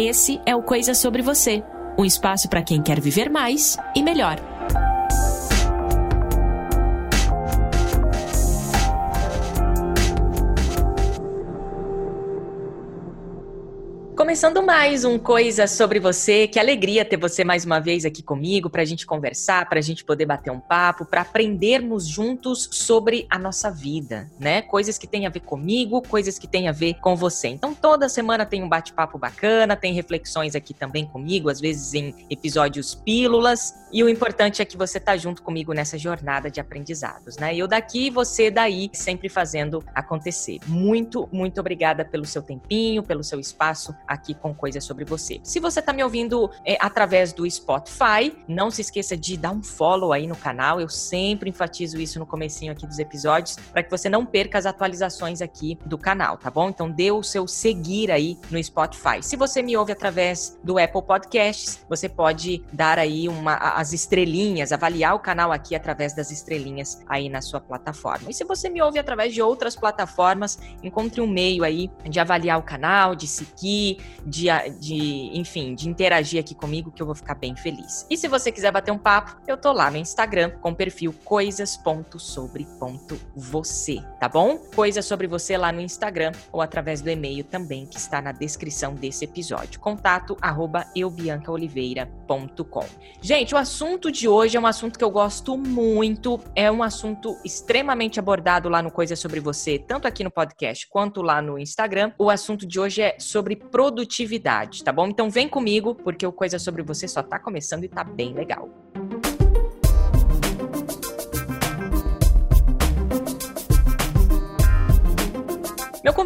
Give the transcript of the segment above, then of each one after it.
Esse é o Coisa Sobre Você um espaço para quem quer viver mais e melhor. Começando mais um Coisa sobre você. Que alegria ter você mais uma vez aqui comigo para a gente conversar, para a gente poder bater um papo, para aprendermos juntos sobre a nossa vida, né? Coisas que têm a ver comigo, coisas que têm a ver com você. Então toda semana tem um bate-papo bacana, tem reflexões aqui também comigo, às vezes em episódios pílulas. E o importante é que você tá junto comigo nessa jornada de aprendizados, né? Eu daqui, você daí, sempre fazendo acontecer. Muito, muito obrigada pelo seu tempinho, pelo seu espaço aqui com coisas sobre você. Se você está me ouvindo é, através do Spotify, não se esqueça de dar um follow aí no canal. Eu sempre enfatizo isso no comecinho aqui dos episódios para que você não perca as atualizações aqui do canal, tá bom? Então dê o seu seguir aí no Spotify. Se você me ouve através do Apple Podcasts, você pode dar aí uma, as estrelinhas, avaliar o canal aqui através das estrelinhas aí na sua plataforma. E se você me ouve através de outras plataformas, encontre um meio aí de avaliar o canal, de seguir, de, de, enfim, de interagir aqui comigo, que eu vou ficar bem feliz. E se você quiser bater um papo, eu tô lá no Instagram com o perfil coisas.sobre.você, tá bom? Coisas sobre você lá no Instagram ou através do e-mail também que está na descrição desse episódio. Contato arroba eubiancaoliveira.com. Gente, o assunto de hoje é um assunto que eu gosto muito, é um assunto extremamente abordado lá no Coisas sobre Você, tanto aqui no podcast quanto lá no Instagram. O assunto de hoje é sobre produtividade, tá bom? Então vem comigo, porque o Coisa Sobre Você só tá começando e tá bem legal.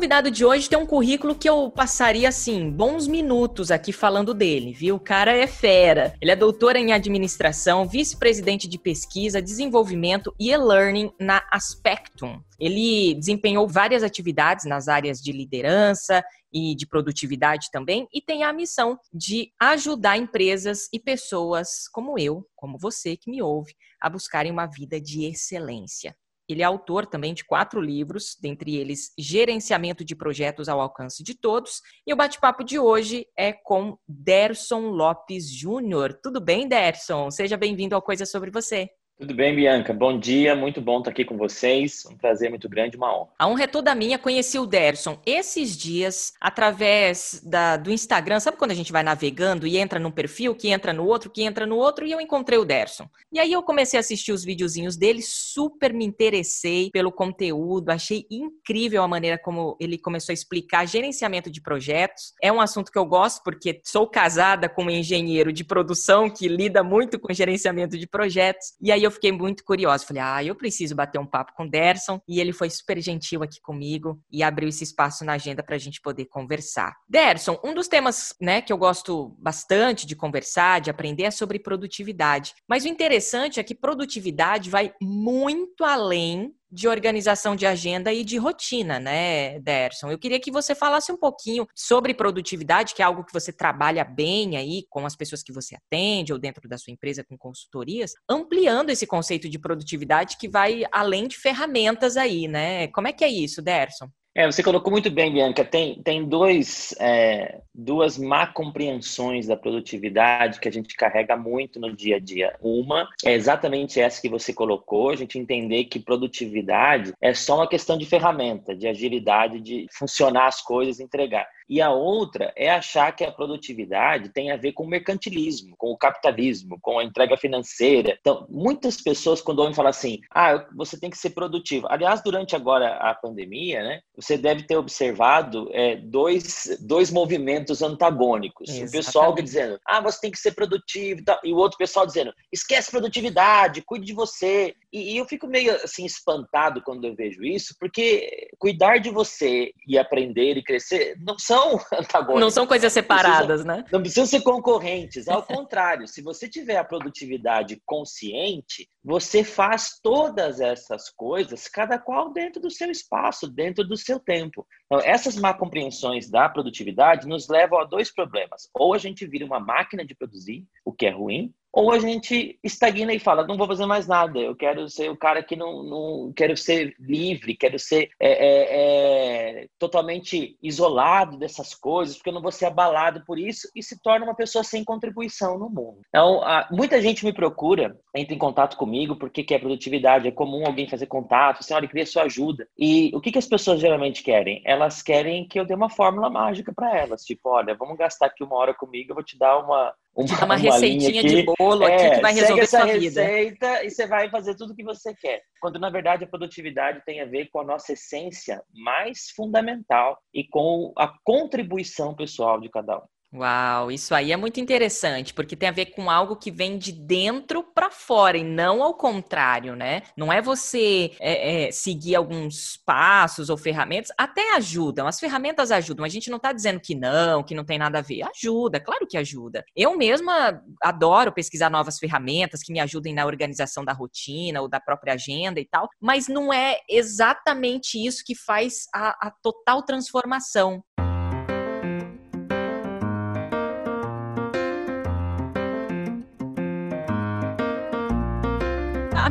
Convidado de hoje tem um currículo que eu passaria, assim, bons minutos aqui falando dele, viu? O cara é fera. Ele é doutor em administração, vice-presidente de pesquisa, desenvolvimento e e-learning na Aspectum. Ele desempenhou várias atividades nas áreas de liderança e de produtividade também, e tem a missão de ajudar empresas e pessoas como eu, como você que me ouve, a buscarem uma vida de excelência. Ele é autor também de quatro livros, dentre eles Gerenciamento de Projetos ao Alcance de Todos. E o bate-papo de hoje é com Derson Lopes Júnior. Tudo bem, Derson? Seja bem-vindo ao Coisa Sobre Você. Tudo bem, Bianca? Bom dia, muito bom estar aqui com vocês. Um prazer muito grande, uma honra. A honra é toda minha. Conheci o Derson esses dias através da, do Instagram. Sabe quando a gente vai navegando e entra num perfil, que entra no outro, que entra no outro, e eu encontrei o Derson. E aí eu comecei a assistir os videozinhos dele, super me interessei pelo conteúdo, achei incrível a maneira como ele começou a explicar gerenciamento de projetos. É um assunto que eu gosto porque sou casada com um engenheiro de produção que lida muito com gerenciamento de projetos. E aí eu fiquei muito curiosa. Falei, ah, eu preciso bater um papo com o Derson. E ele foi super gentil aqui comigo e abriu esse espaço na agenda para a gente poder conversar. Derson, um dos temas né, que eu gosto bastante de conversar, de aprender, é sobre produtividade. Mas o interessante é que produtividade vai muito além de organização de agenda e de rotina, né, Derson? Eu queria que você falasse um pouquinho sobre produtividade, que é algo que você trabalha bem aí com as pessoas que você atende ou dentro da sua empresa com consultorias, ampliando esse conceito de produtividade que vai além de ferramentas aí, né? Como é que é isso, Derson? É, você colocou muito bem, Bianca. Tem, tem dois, é, duas má compreensões da produtividade que a gente carrega muito no dia a dia. Uma é exatamente essa que você colocou, a gente entender que produtividade é só uma questão de ferramenta, de agilidade, de funcionar as coisas, entregar. E a outra é achar que a produtividade tem a ver com o mercantilismo, com o capitalismo, com a entrega financeira. Então, muitas pessoas, quando ouvem falar assim, ah, você tem que ser produtivo. Aliás, durante agora a pandemia, né, você deve ter observado é, dois, dois movimentos antagônicos. Exatamente. O pessoal dizendo, ah, você tem que ser produtivo, e, e o outro pessoal dizendo, esquece produtividade, cuide de você. E, eu fico meio assim espantado quando eu vejo isso, porque cuidar de você e aprender e crescer não são antagônicos. Não são coisas separadas, né? Não precisam ser concorrentes. Ao contrário, se você tiver a produtividade consciente, você faz todas essas coisas, cada qual dentro do seu espaço, dentro do seu tempo. Então, essas má compreensões da produtividade nos levam a dois problemas. Ou a gente vira uma máquina de produzir, o que é ruim, ou a gente estagna e fala, não vou fazer mais nada, eu quero ser o cara que não, não quero ser livre, quero ser é, é, é, totalmente isolado dessas coisas, porque eu não vou ser abalado por isso, e se torna uma pessoa sem contribuição no mundo. Então, a, muita gente me procura, entra em contato comigo, porque quer produtividade, é comum alguém fazer contato, assim, olha, queria sua ajuda. E o que, que as pessoas geralmente querem? Elas querem que eu dê uma fórmula mágica para elas, tipo, olha, vamos gastar aqui uma hora comigo, eu vou te dar uma uma, uma, uma receitinha de bolo aqui é, que vai resolver essa sua vida. receita e você vai fazer tudo o que você quer. Quando na verdade a produtividade tem a ver com a nossa essência mais fundamental e com a contribuição pessoal de cada um. Uau, isso aí é muito interessante, porque tem a ver com algo que vem de dentro para fora e não ao contrário, né? Não é você é, é, seguir alguns passos ou ferramentas, até ajudam, as ferramentas ajudam. A gente não está dizendo que não, que não tem nada a ver. Ajuda, claro que ajuda. Eu mesma adoro pesquisar novas ferramentas que me ajudem na organização da rotina ou da própria agenda e tal, mas não é exatamente isso que faz a, a total transformação.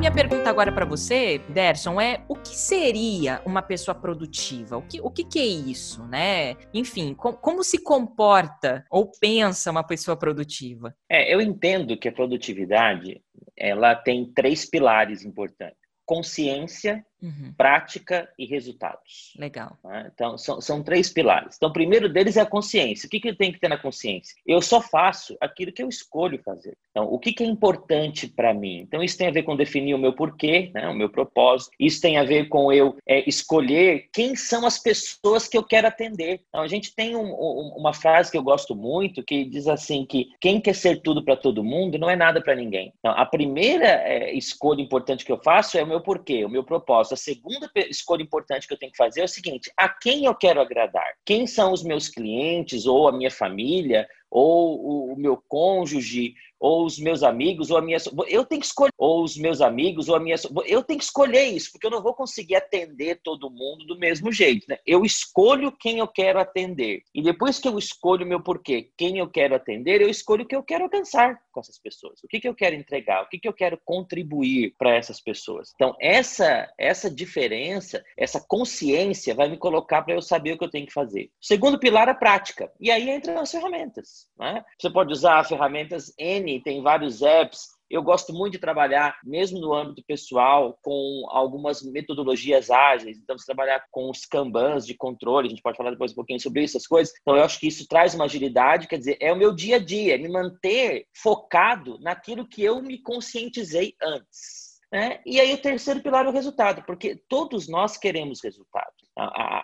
Minha pergunta agora para você, Derson, é o que seria uma pessoa produtiva? O que, o que, que é isso, né? Enfim, com, como se comporta ou pensa uma pessoa produtiva? É, eu entendo que a produtividade ela tem três pilares importantes: consciência, uhum. prática e resultados. Legal. Né? Então, são, são três pilares. Então, o primeiro deles é a consciência. O que, que eu tenho que ter na consciência? Eu só faço aquilo que eu escolho fazer. Então, o que, que é importante para mim? Então, isso tem a ver com definir o meu porquê, né? o meu propósito. Isso tem a ver com eu é, escolher quem são as pessoas que eu quero atender. Então, a gente tem um, um, uma frase que eu gosto muito que diz assim que quem quer ser tudo para todo mundo não é nada para ninguém. Então, a primeira é, escolha importante que eu faço é o meu porquê, o meu propósito a segunda escolha importante que eu tenho que fazer é o seguinte: a quem eu quero agradar? Quem são os meus clientes ou a minha família ou o meu cônjuge ou os meus amigos, ou a minha. Eu tenho que escolher, ou os meus amigos, ou a minha. Eu tenho que escolher isso, porque eu não vou conseguir atender todo mundo do mesmo jeito. Né? Eu escolho quem eu quero atender. E depois que eu escolho meu porquê, quem eu quero atender, eu escolho o que eu quero alcançar com essas pessoas. O que, que eu quero entregar, o que, que eu quero contribuir para essas pessoas. Então, essa, essa diferença, essa consciência vai me colocar para eu saber o que eu tenho que fazer. O segundo pilar é a prática. E aí entram as ferramentas. Né? Você pode usar ferramentas N tem vários apps. Eu gosto muito de trabalhar, mesmo no âmbito pessoal, com algumas metodologias ágeis. Então, você trabalhar com os kanbans de controle, a gente pode falar depois um pouquinho sobre essas coisas. Então, eu acho que isso traz uma agilidade, quer dizer, é o meu dia a dia, me manter focado naquilo que eu me conscientizei antes. Né? E aí, o terceiro pilar é o resultado, porque todos nós queremos resultado.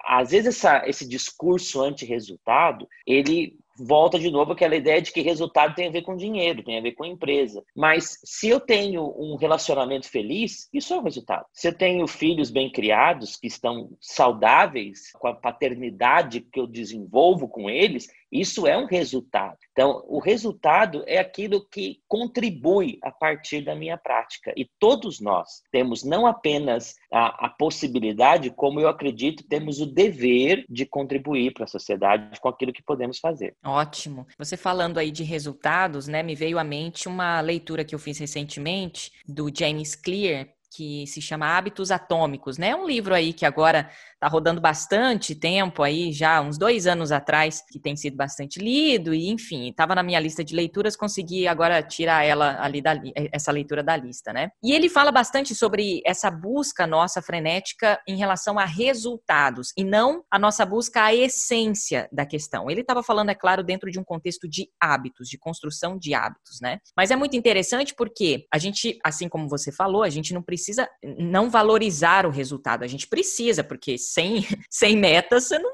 Às vezes, essa, esse discurso anti-resultado, ele volta de novo aquela ideia de que resultado tem a ver com dinheiro, tem a ver com empresa. Mas se eu tenho um relacionamento feliz, isso é um resultado. Se eu tenho filhos bem criados, que estão saudáveis, com a paternidade que eu desenvolvo com eles, isso é um resultado. Então, o resultado é aquilo que contribui a partir da minha prática. E todos nós temos não apenas a, a possibilidade, como eu acredito, temos o dever de contribuir para a sociedade com aquilo que podemos fazer. Ótimo. Você falando aí de resultados, né, me veio à mente uma leitura que eu fiz recentemente do James Clear, que se chama Hábitos Atômicos, né? É um livro aí que agora está rodando bastante tempo aí, já uns dois anos atrás, que tem sido bastante lido, e enfim, estava na minha lista de leituras, consegui agora tirar ela ali da essa leitura da lista, né? E ele fala bastante sobre essa busca nossa frenética em relação a resultados e não a nossa busca à essência da questão. Ele estava falando, é claro, dentro de um contexto de hábitos, de construção de hábitos, né? Mas é muito interessante porque a gente, assim como você falou, a gente não precisa não valorizar o resultado, a gente precisa, porque sem, sem metas, você não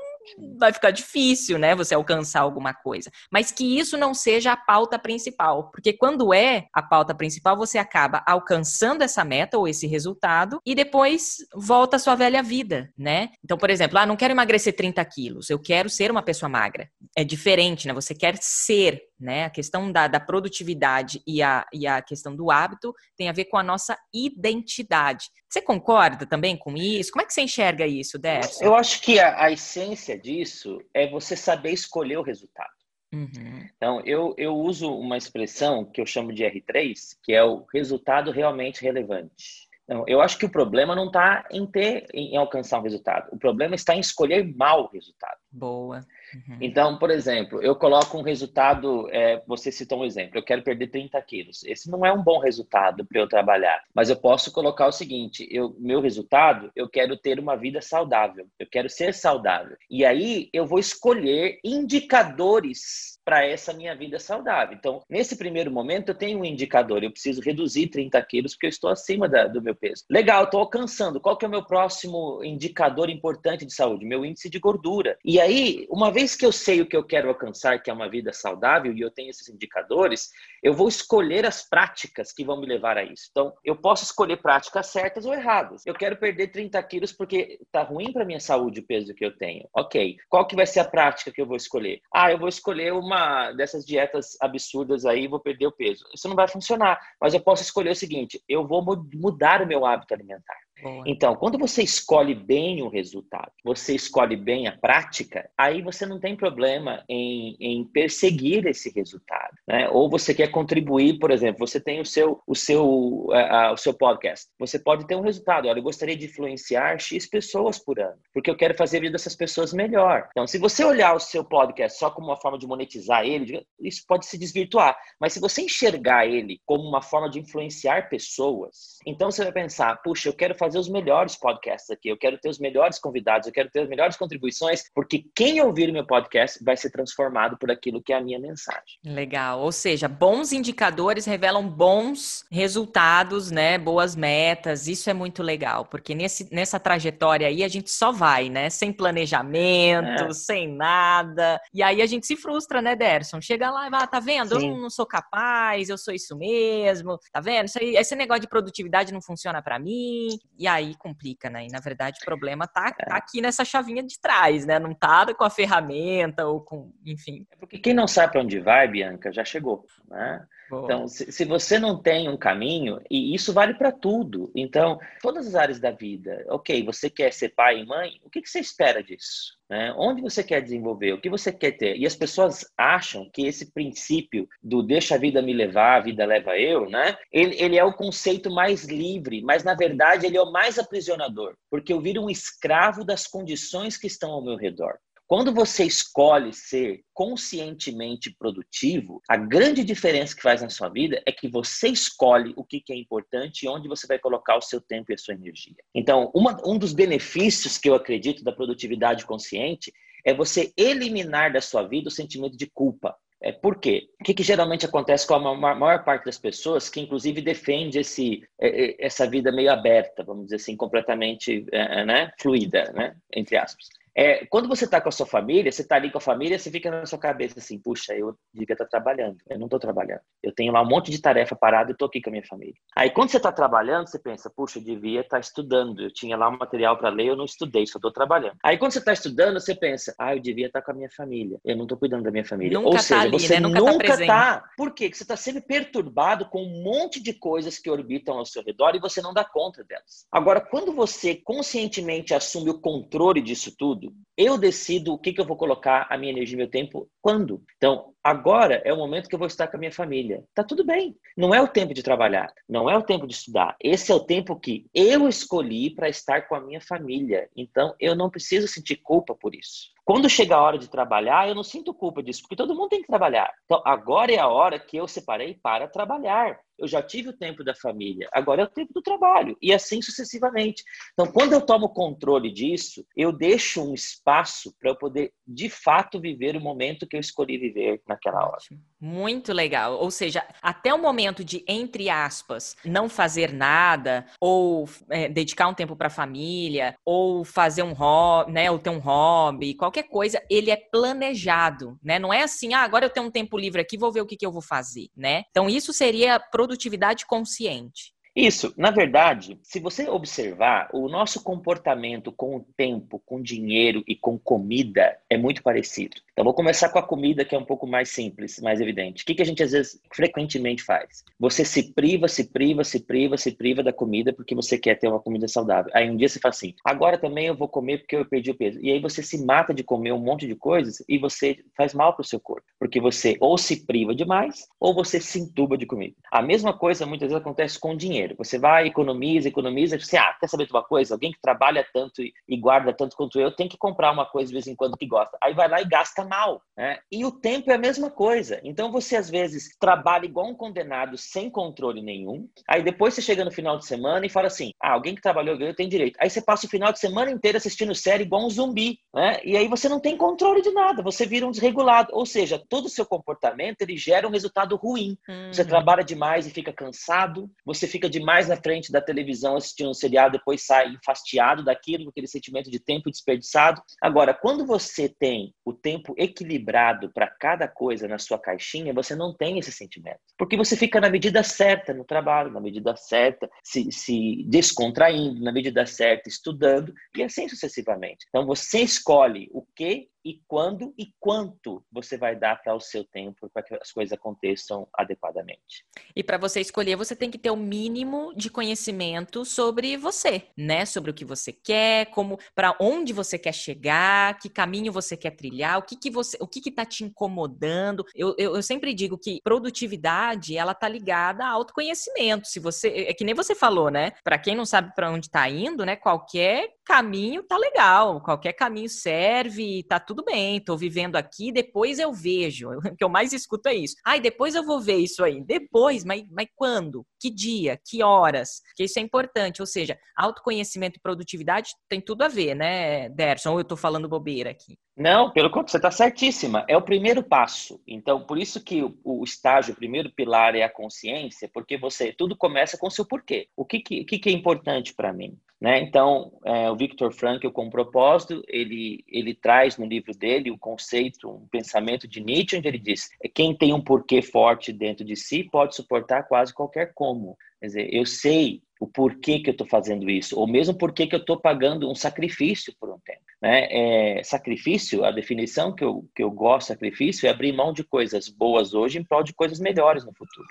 vai ficar difícil, né, você alcançar alguma coisa. Mas que isso não seja a pauta principal, porque quando é a pauta principal, você acaba alcançando essa meta ou esse resultado e depois volta à sua velha vida, né? Então, por exemplo, ah, não quero emagrecer 30 quilos, eu quero ser uma pessoa magra. É diferente, né? Você quer ser né? A questão da, da produtividade e a, e a questão do hábito tem a ver com a nossa identidade. Você concorda também com isso? Como é que você enxerga isso, Derson? Eu acho que a, a essência disso é você saber escolher o resultado. Uhum. Então, eu, eu uso uma expressão que eu chamo de R3, que é o resultado realmente relevante. Então, eu acho que o problema não está em ter, em alcançar um resultado. O problema está em escolher mal o resultado. Boa. Uhum. Então, por exemplo, eu coloco um resultado, é, você citou um exemplo, eu quero perder 30 quilos. Esse não é um bom resultado para eu trabalhar, mas eu posso colocar o seguinte: eu, meu resultado, eu quero ter uma vida saudável, eu quero ser saudável. E aí eu vou escolher indicadores para essa minha vida saudável. Então, nesse primeiro momento, eu tenho um indicador, eu preciso reduzir 30 quilos porque eu estou acima da, do meu peso. Legal, estou alcançando. Qual que é o meu próximo indicador importante de saúde? Meu índice de gordura. E aí, uma vez que eu sei o que eu quero alcançar, que é uma vida saudável, e eu tenho esses indicadores, eu vou escolher as práticas que vão me levar a isso. Então, eu posso escolher práticas certas ou erradas. Eu quero perder 30 quilos porque está ruim para minha saúde o peso que eu tenho. Ok. Qual que vai ser a prática que eu vou escolher? Ah, eu vou escolher uma dessas dietas absurdas aí vou perder o peso. Isso não vai funcionar. Mas eu posso escolher o seguinte: eu vou mudar o meu hábito alimentar. Então, quando você escolhe bem o resultado, você escolhe bem a prática, aí você não tem problema em, em perseguir esse resultado, né? Ou você quer contribuir, por exemplo, você tem o seu, o seu, uh, uh, o seu podcast. Você pode ter um resultado. Olha, eu gostaria de influenciar X pessoas por ano, porque eu quero fazer a vida dessas pessoas melhor. Então, se você olhar o seu podcast só como uma forma de monetizar ele, isso pode se desvirtuar. Mas se você enxergar ele como uma forma de influenciar pessoas, então você vai pensar, puxa, eu quero fazer fazer os melhores podcasts aqui, eu quero ter os melhores convidados, eu quero ter as melhores contribuições, porque quem ouvir o meu podcast vai ser transformado por aquilo que é a minha mensagem. Legal. Ou seja, bons indicadores revelam bons resultados, né? Boas metas. Isso é muito legal, porque nesse, nessa trajetória aí a gente só vai, né? Sem planejamento, é. sem nada. E aí a gente se frustra, né, Derson? Chega lá e vai, ah, tá vendo? Sim. Eu não sou capaz, eu sou isso mesmo. Tá vendo? Aí, esse negócio de produtividade não funciona para mim. E aí complica, né? E na verdade o problema tá, tá é. aqui nessa chavinha de trás, né? Não tá com a ferramenta ou com, enfim. É porque quem não sabe para onde vai, Bianca, já chegou, né? Então, se, se, você não tem um caminho, e isso vale para tudo. Então, todas as áreas da vida, ok, você quer ser pai e mãe, o que, que você espera disso? Né? Onde você quer desenvolver? O que você quer ter? E as pessoas acham que esse princípio do deixa a vida me levar, a vida leva eu, né? Ele, ele é o conceito mais livre, mas na verdade ele é o mais aprisionador, porque eu viro um escravo das condições que estão ao meu redor. Quando você escolhe ser conscientemente produtivo, a grande diferença que faz na sua vida é que você escolhe o que é importante e onde você vai colocar o seu tempo e a sua energia. Então, uma, um dos benefícios que eu acredito da produtividade consciente é você eliminar da sua vida o sentimento de culpa. É, por quê? O que, que, geralmente acontece com a maior parte das pessoas que, inclusive, defende esse, é, é, essa vida meio aberta, vamos dizer assim, completamente né, fluida, né, entre aspas. É, quando você está com a sua família, você está ali com a família, você fica na sua cabeça assim, puxa, eu devia estar tá trabalhando, eu não estou trabalhando. Eu tenho lá um monte de tarefa parada e estou aqui com a minha família. Aí quando você está trabalhando, você pensa, puxa, eu devia estar tá estudando, eu tinha lá um material para ler, eu não estudei, só estou trabalhando. Aí quando você está estudando, você pensa, ah, eu devia estar tá com a minha família, eu não estou cuidando da minha família. Nunca Ou seja, ali, você né? nunca, nunca está. Por quê? Porque você está sempre perturbado com um monte de coisas que orbitam ao seu redor e você não dá conta delas. Agora, quando você conscientemente assume o controle disso tudo, eu decido o que, que eu vou colocar a minha energia e meu tempo quando. Então, agora é o momento que eu vou estar com a minha família. Tá tudo bem. Não é o tempo de trabalhar, não é o tempo de estudar. Esse é o tempo que eu escolhi para estar com a minha família. Então, eu não preciso sentir culpa por isso. Quando chega a hora de trabalhar, eu não sinto culpa disso, porque todo mundo tem que trabalhar. Então, agora é a hora que eu separei para trabalhar. Eu já tive o tempo da família, agora é o tempo do trabalho, e assim sucessivamente. Então, quando eu tomo controle disso, eu deixo um espaço para eu poder, de fato, viver o momento que eu escolhi viver naquela hora. Muito legal. Ou seja, até o momento de, entre aspas, não fazer nada, ou é, dedicar um tempo para a família, ou fazer um hobby, né, ou ter um hobby, qualquer coisa, ele é planejado, né? Não é assim, ah, agora eu tenho um tempo livre aqui, vou ver o que, que eu vou fazer, né? Então, isso seria produtividade consciente. Isso, na verdade, se você observar, o nosso comportamento com o tempo, com dinheiro e com comida é muito parecido. Então, vou começar com a comida, que é um pouco mais simples, mais evidente. O que, que a gente, às vezes, frequentemente faz? Você se priva, se priva, se priva, se priva da comida porque você quer ter uma comida saudável. Aí um dia você fala assim, agora também eu vou comer porque eu perdi o peso. E aí você se mata de comer um monte de coisas e você faz mal para o seu corpo. Porque você ou se priva demais ou você se entuba de comida. A mesma coisa muitas vezes acontece com dinheiro. Você vai, economiza, economiza, você, ah, quer saber de uma coisa? Alguém que trabalha tanto e guarda tanto quanto eu tem que comprar uma coisa de vez em quando que gosta. Aí vai lá e gasta mal. Né? E o tempo é a mesma coisa. Então você às vezes trabalha igual um condenado sem controle nenhum. Aí depois você chega no final de semana e fala assim: ah, alguém que trabalhou eu tem direito. Aí você passa o final de semana inteiro assistindo série igual um zumbi, né? E aí você não tem controle de nada, você vira um desregulado. Ou seja, todo o seu comportamento ele gera um resultado ruim. Uhum. Você trabalha demais e fica cansado, você fica demais na frente da televisão assistindo um seriado, depois sai enfastiado daquilo, com aquele sentimento de tempo desperdiçado. Agora, quando você tem o tempo equilibrado para cada coisa na sua caixinha, você não tem esse sentimento. Porque você fica na medida certa no trabalho, na medida certa, se, se descontraindo, na medida certa, estudando, e assim sucessivamente. Então, você escolhe o que e quando e quanto você vai dar para o seu tempo para que as coisas aconteçam adequadamente. E para você escolher, você tem que ter o um mínimo de conhecimento sobre você, né? Sobre o que você quer, como para onde você quer chegar, que caminho você quer trilhar, o que que você, o que que tá te incomodando. Eu, eu, eu sempre digo que produtividade, ela tá ligada a autoconhecimento. Se você, é que nem você falou, né? Para quem não sabe para onde tá indo, né? Qualquer caminho tá legal, qualquer caminho serve, tá tudo bem, tô vivendo aqui, depois eu vejo. O que eu mais escuto é isso. Ai, depois eu vou ver isso aí. Depois, mas, mas quando? Que dia? Que horas? Que isso é importante. Ou seja, autoconhecimento e produtividade tem tudo a ver, né, Derson? Ou eu tô falando bobeira aqui? Não, pelo contrário, você está certíssima. É o primeiro passo. Então, por isso que o, o, estágio, o primeiro pilar é a consciência, porque você tudo começa com o seu porquê. O que, que, que, que é importante para mim? Né? Então, é, o Victor Frankl, com propósito, ele, ele traz no livro dele o conceito, um pensamento de Nietzsche, onde ele diz: é quem tem um porquê forte dentro de si pode suportar quase qualquer como. Quer dizer, eu sei o porquê que eu estou fazendo isso, ou mesmo porquê que eu estou pagando um sacrifício por um tempo. Né? É, sacrifício, a definição que eu, que eu gosto de sacrifício é abrir mão de coisas boas hoje em prol de coisas melhores no futuro.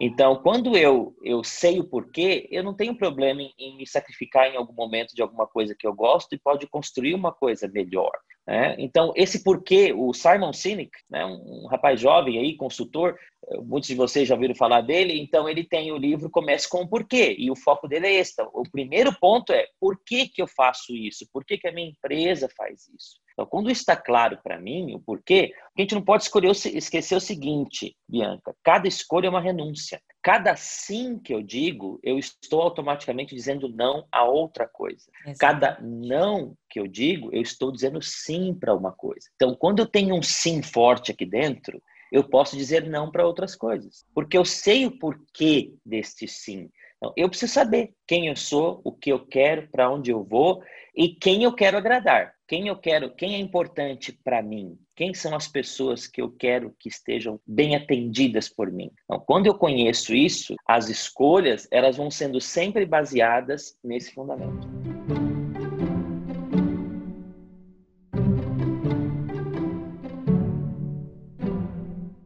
Então, quando eu, eu sei o porquê, eu não tenho problema em, em, me sacrificar em algum momento de alguma coisa que eu gosto e pode construir uma coisa melhor. Né? Então, esse porquê, o Simon Sinek, né, um, rapaz jovem aí, consultor, muitos de vocês já ouviram falar dele, então ele tem o livro Comece com o Porquê, e o foco dele é esse. O primeiro ponto é, por que, que eu faço isso? Por que, que a minha empresa faz isso? Então, quando está claro para mim o porquê, a gente não pode escolher, esquecer o seguinte, Bianca: cada escolha é uma renúncia. Cada sim que eu digo, eu estou automaticamente dizendo não a outra coisa. Exato. Cada não que eu digo, eu estou dizendo sim para uma coisa. Então, quando eu tenho um sim forte aqui dentro, eu posso dizer não para outras coisas, porque eu sei o porquê deste sim. Então, eu preciso saber quem eu sou, o que eu quero, para onde eu vou e quem eu quero agradar. Quem eu quero, quem é importante para mim? Quem são as pessoas que eu quero que estejam bem atendidas por mim? Então, quando eu conheço isso, as escolhas, elas vão sendo sempre baseadas nesse fundamento.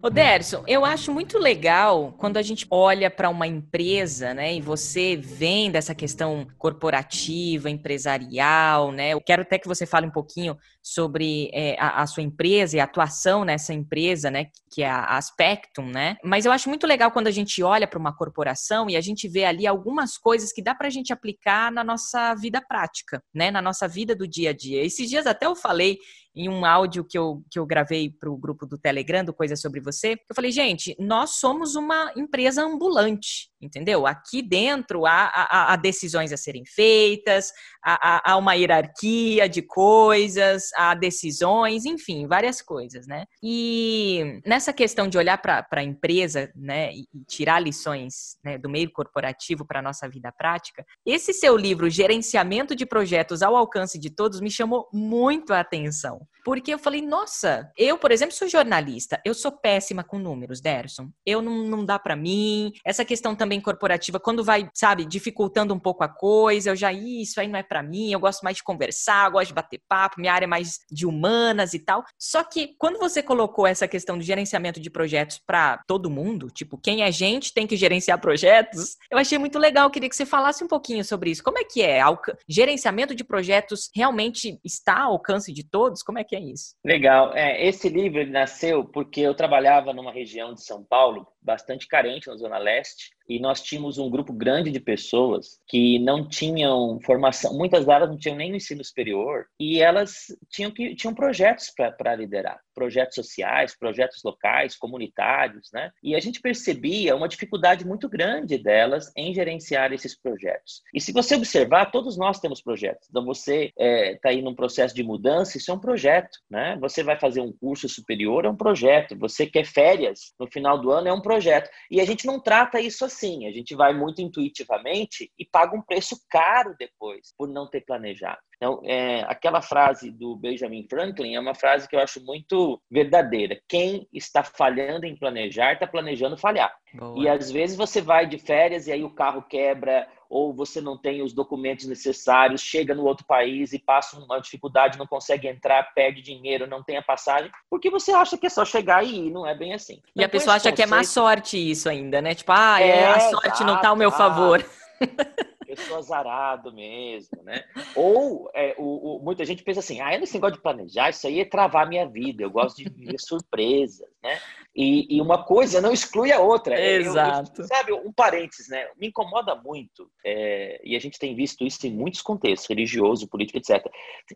Ô Derson, eu acho muito legal quando a gente olha para uma empresa, né, e você vem dessa questão corporativa, empresarial, né? Eu quero até que você fale um pouquinho sobre é, a, a, sua empresa e a atuação nessa empresa, né, que é a Spectrum, né? Mas eu acho muito legal quando a gente olha para uma corporação e a gente vê ali algumas coisas que dá para a gente aplicar na nossa vida prática, né, na nossa vida do dia a dia. Esses dias até eu falei em um áudio que eu, que eu gravei para o grupo do Telegram, do Coisa Sobre Você, eu falei, gente, nós somos uma empresa ambulante, entendeu? Aqui dentro há, há, há decisões a serem feitas, há, há, uma hierarquia de coisas, há decisões, enfim, várias coisas, né? E nessa questão de olhar para a empresa, né, e tirar lições né, do meio corporativo para a nossa vida prática, esse seu livro, Gerenciamento de Projetos ao Alcance de Todos, me chamou muito a atenção. myself. Porque eu falei, nossa, eu, por exemplo, sou jornalista, eu sou péssima com números, Derson. Eu não, não dá para mim. Essa questão também corporativa, quando vai, sabe, dificultando um pouco a coisa, eu já, isso aí não é para mim, eu gosto mais de conversar, gosto de bater papo, minha área é mais de humanas e tal. Só que quando você colocou essa questão de gerenciamento de projetos para todo mundo, tipo, quem é gente tem que gerenciar projetos, eu achei muito legal, queria que você falasse um pouquinho sobre isso. Como é que é? Gerenciamento de projetos realmente está ao alcance de todos? Como é que é isso? Legal. É, esse livro nasceu porque eu trabalhava numa região de São Paulo bastante carente na Zona Leste e nós tínhamos um grupo grande de pessoas que não tinham formação, muitas delas não tinham nem o ensino superior e elas tinham que tinham projetos para liderar, projetos sociais, projetos locais, comunitários, né? E a gente percebia uma dificuldade muito grande delas em gerenciar esses projetos. E se você observar, todos nós temos projetos. Então você está é, tá aí num processo de mudança, isso é um projeto, né? Você vai fazer um curso superior, é um projeto. Você quer férias no final do ano, é um projeto. E a gente não trata isso assim. A gente vai muito intuitivamente e paga um preço caro depois por não ter planejado. Então, é, aquela frase do Benjamin Franklin é uma frase que eu acho muito verdadeira. Quem está falhando em planejar está planejando falhar. Boa. E às vezes você vai de férias e aí o carro quebra ou você não tem os documentos necessários, chega no outro país e passa uma dificuldade, não consegue entrar, perde dinheiro, não tem a passagem, porque você acha que é só chegar e ir, não é bem assim. Então, e a pessoa acha conceito... que é má sorte isso ainda, né? Tipo, ah, é, é a sorte exato, não tá ao meu favor. pessoa azarado mesmo, né? Ou é, o, o, muita gente pensa assim, ah, eu não gosto de planejar, isso aí é travar minha vida, eu gosto de viver surpresas, né? E, e, uma coisa não exclui a outra. Exato. Eu, eu, sabe, um parênteses, né? Me incomoda muito, é, e a gente tem visto isso em muitos contextos, religioso, político, etc.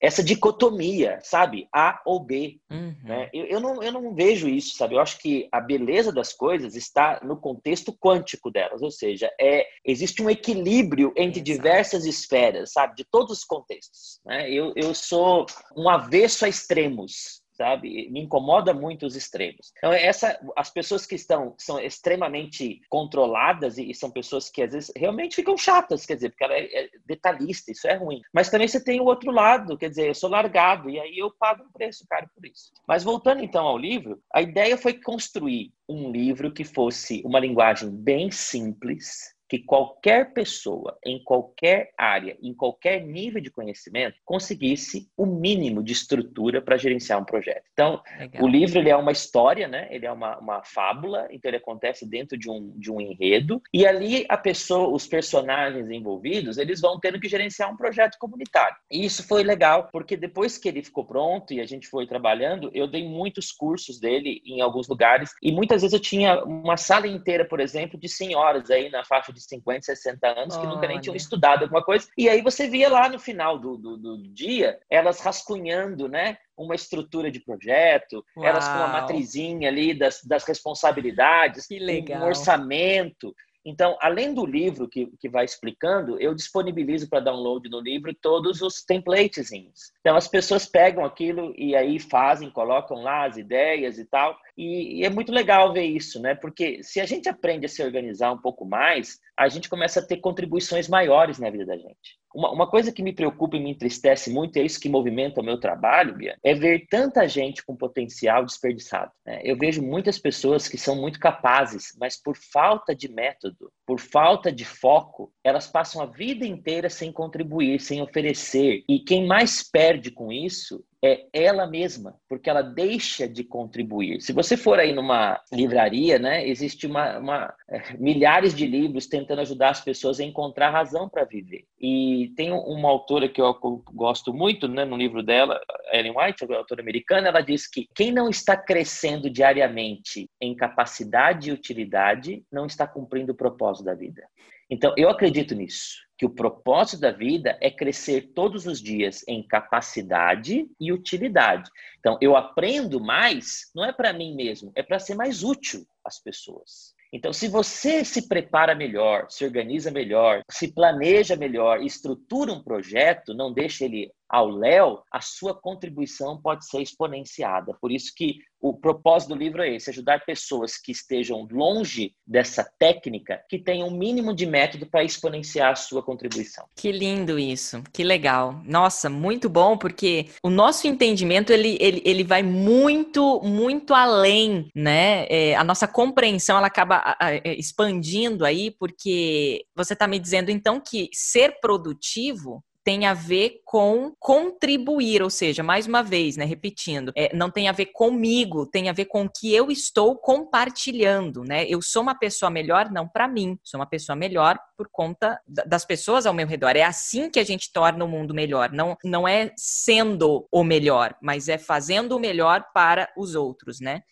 Essa dicotomia, sabe? A ou B. Uhum. Né? Eu, eu, não, eu não vejo isso, sabe? Eu acho que a beleza das coisas está no contexto quântico delas, ou seja, é, existe um equilíbrio entre Exato. diversas esferas, sabe? De todos os contextos. Né? Eu, eu sou um avesso a extremos sabe? Me incomoda muito os extremos. Então, essa, as pessoas que estão são extremamente controladas e, e são pessoas que às vezes realmente ficam chatas, quer dizer, porque ela é, é, detalhista, isso é ruim. Mas também você tem o outro lado, quer dizer, eu sou largado e aí eu pago um preço caro por isso. Mas voltando então ao livro, a ideia foi construir um livro que fosse uma linguagem bem simples, que qualquer pessoa, em qualquer área, em qualquer nível de conhecimento, conseguisse o mínimo de estrutura para gerenciar um projeto. Então, Legal. o livro ele é uma história, né? ele é uma, uma fábula, então ele acontece dentro de um, de um enredo, e ali a pessoa, os personagens envolvidos, eles vão tendo que gerenciar um projeto comunitário. E isso foi legal, porque depois que ele ficou pronto e a gente foi trabalhando, eu dei muitos cursos dele em alguns lugares, e muitas vezes eu tinha uma sala inteira, por exemplo, de senhoras aí na faixa de 50, 60 anos que nunca nem tinham estudado alguma coisa. E aí você via lá no final do, do, do dia elas rascunhando, né? uma estrutura de projeto, Uau. elas com uma matrizinha ali das, das responsabilidades, um orçamento. Então, além do livro que, que vai explicando, eu disponibilizo para download no livro todos os templatezinhos. Então, as pessoas pegam aquilo e aí fazem, colocam lá as ideias e tal. E, e, é muito legal ver isso, né? Porque se a gente aprende a se organizar um pouco mais, a gente começa a ter contribuições maiores na vida da gente. Uma, uma coisa que me preocupa e me entristece muito, é isso que movimenta o meu trabalho, Bia, é ver tanta gente com potencial desperdiçado. Né? Eu vejo muitas pessoas que são muito capazes, mas por falta de método, por falta de foco, elas passam a vida inteira sem contribuir, sem oferecer. E quem mais perde com isso é ela mesma, porque ela deixa de contribuir. Se você for aí numa livraria, né, existe uma, uma é, milhares de livros tentando ajudar as pessoas a encontrar razão para viver. E tem uma autora que eu gosto muito, né, no livro dela, Ellen White, a autora americana, ela diz que quem não está crescendo diariamente em capacidade e utilidade não está cumprindo o propósito da vida. Então, eu acredito nisso que o propósito da vida é crescer todos os dias em capacidade e utilidade. Então, eu aprendo mais, não é para mim mesmo, é para ser mais útil às pessoas. Então, se você se prepara melhor, se organiza melhor, se planeja melhor, estrutura um projeto, não deixa ele ao Léo, a sua contribuição pode ser exponenciada. Por isso que o propósito do livro é esse: ajudar pessoas que estejam longe dessa técnica, que tenham um mínimo de método para exponenciar a sua contribuição. Que lindo isso, que legal. Nossa, muito bom, porque o nosso entendimento ele, ele, ele vai muito, muito além, né? É, a nossa compreensão ela acaba é, expandindo aí, porque você está me dizendo então que ser produtivo tem a ver com contribuir, ou seja, mais uma vez, né, repetindo, é, não tem a ver comigo, tem a ver com o que eu estou compartilhando, né? Eu sou uma pessoa melhor não para mim, sou uma pessoa melhor por conta das pessoas ao meu redor. É assim que a gente torna o mundo melhor, não não é sendo o melhor, mas é fazendo o melhor para os outros, né?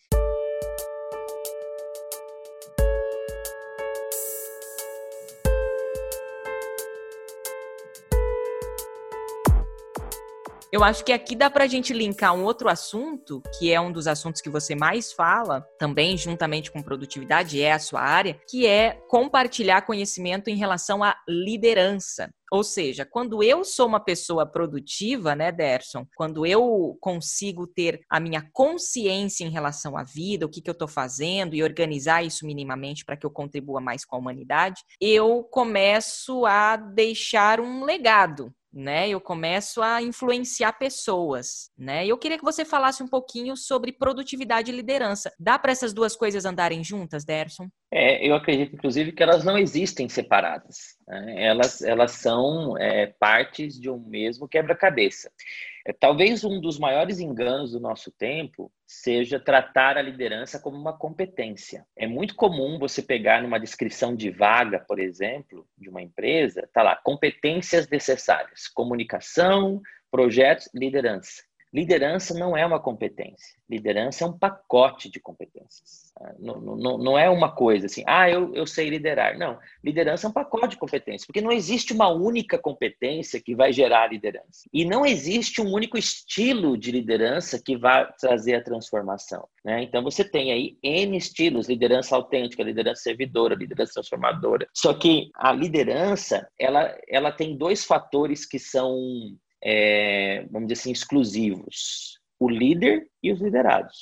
Eu acho que aqui dá para a gente linkar um outro assunto, que é um dos assuntos que você mais fala, também juntamente com produtividade, é a sua área, que é compartilhar conhecimento em relação à liderança. Ou seja, quando eu sou uma pessoa produtiva, né, Derson? Quando eu consigo ter a minha consciência em relação à vida, o que, que eu estou fazendo e organizar isso minimamente para que eu contribua mais com a humanidade, eu começo a deixar um legado né? Eu começo a influenciar pessoas, né? Eu queria que você falasse um pouquinho sobre produtividade e liderança. Dá para essas duas coisas andarem juntas, Derson? É, eu acredito, inclusive, que elas não existem separadas. Né? Elas, elas são é, partes de um mesmo quebra-cabeça. É, talvez um dos maiores enganos do nosso tempo seja tratar a liderança como uma competência. É muito comum você pegar numa descrição de vaga, por exemplo, de uma empresa, tá lá, competências necessárias, comunicação, projetos, liderança. Liderança não é uma competência. Liderança é um pacote de competências. Não, não, não é uma coisa assim, ah, eu, eu sei liderar. Não. Liderança é um pacote de competências, porque não existe uma única competência que vai gerar liderança. E não existe um único estilo de liderança que vai trazer a transformação. Né? Então, você tem aí N estilos: liderança autêntica, liderança servidora, liderança transformadora. Só que a liderança, ela, ela tem dois fatores que são é, vamos dizer assim, exclusivos: o líder e os liderados.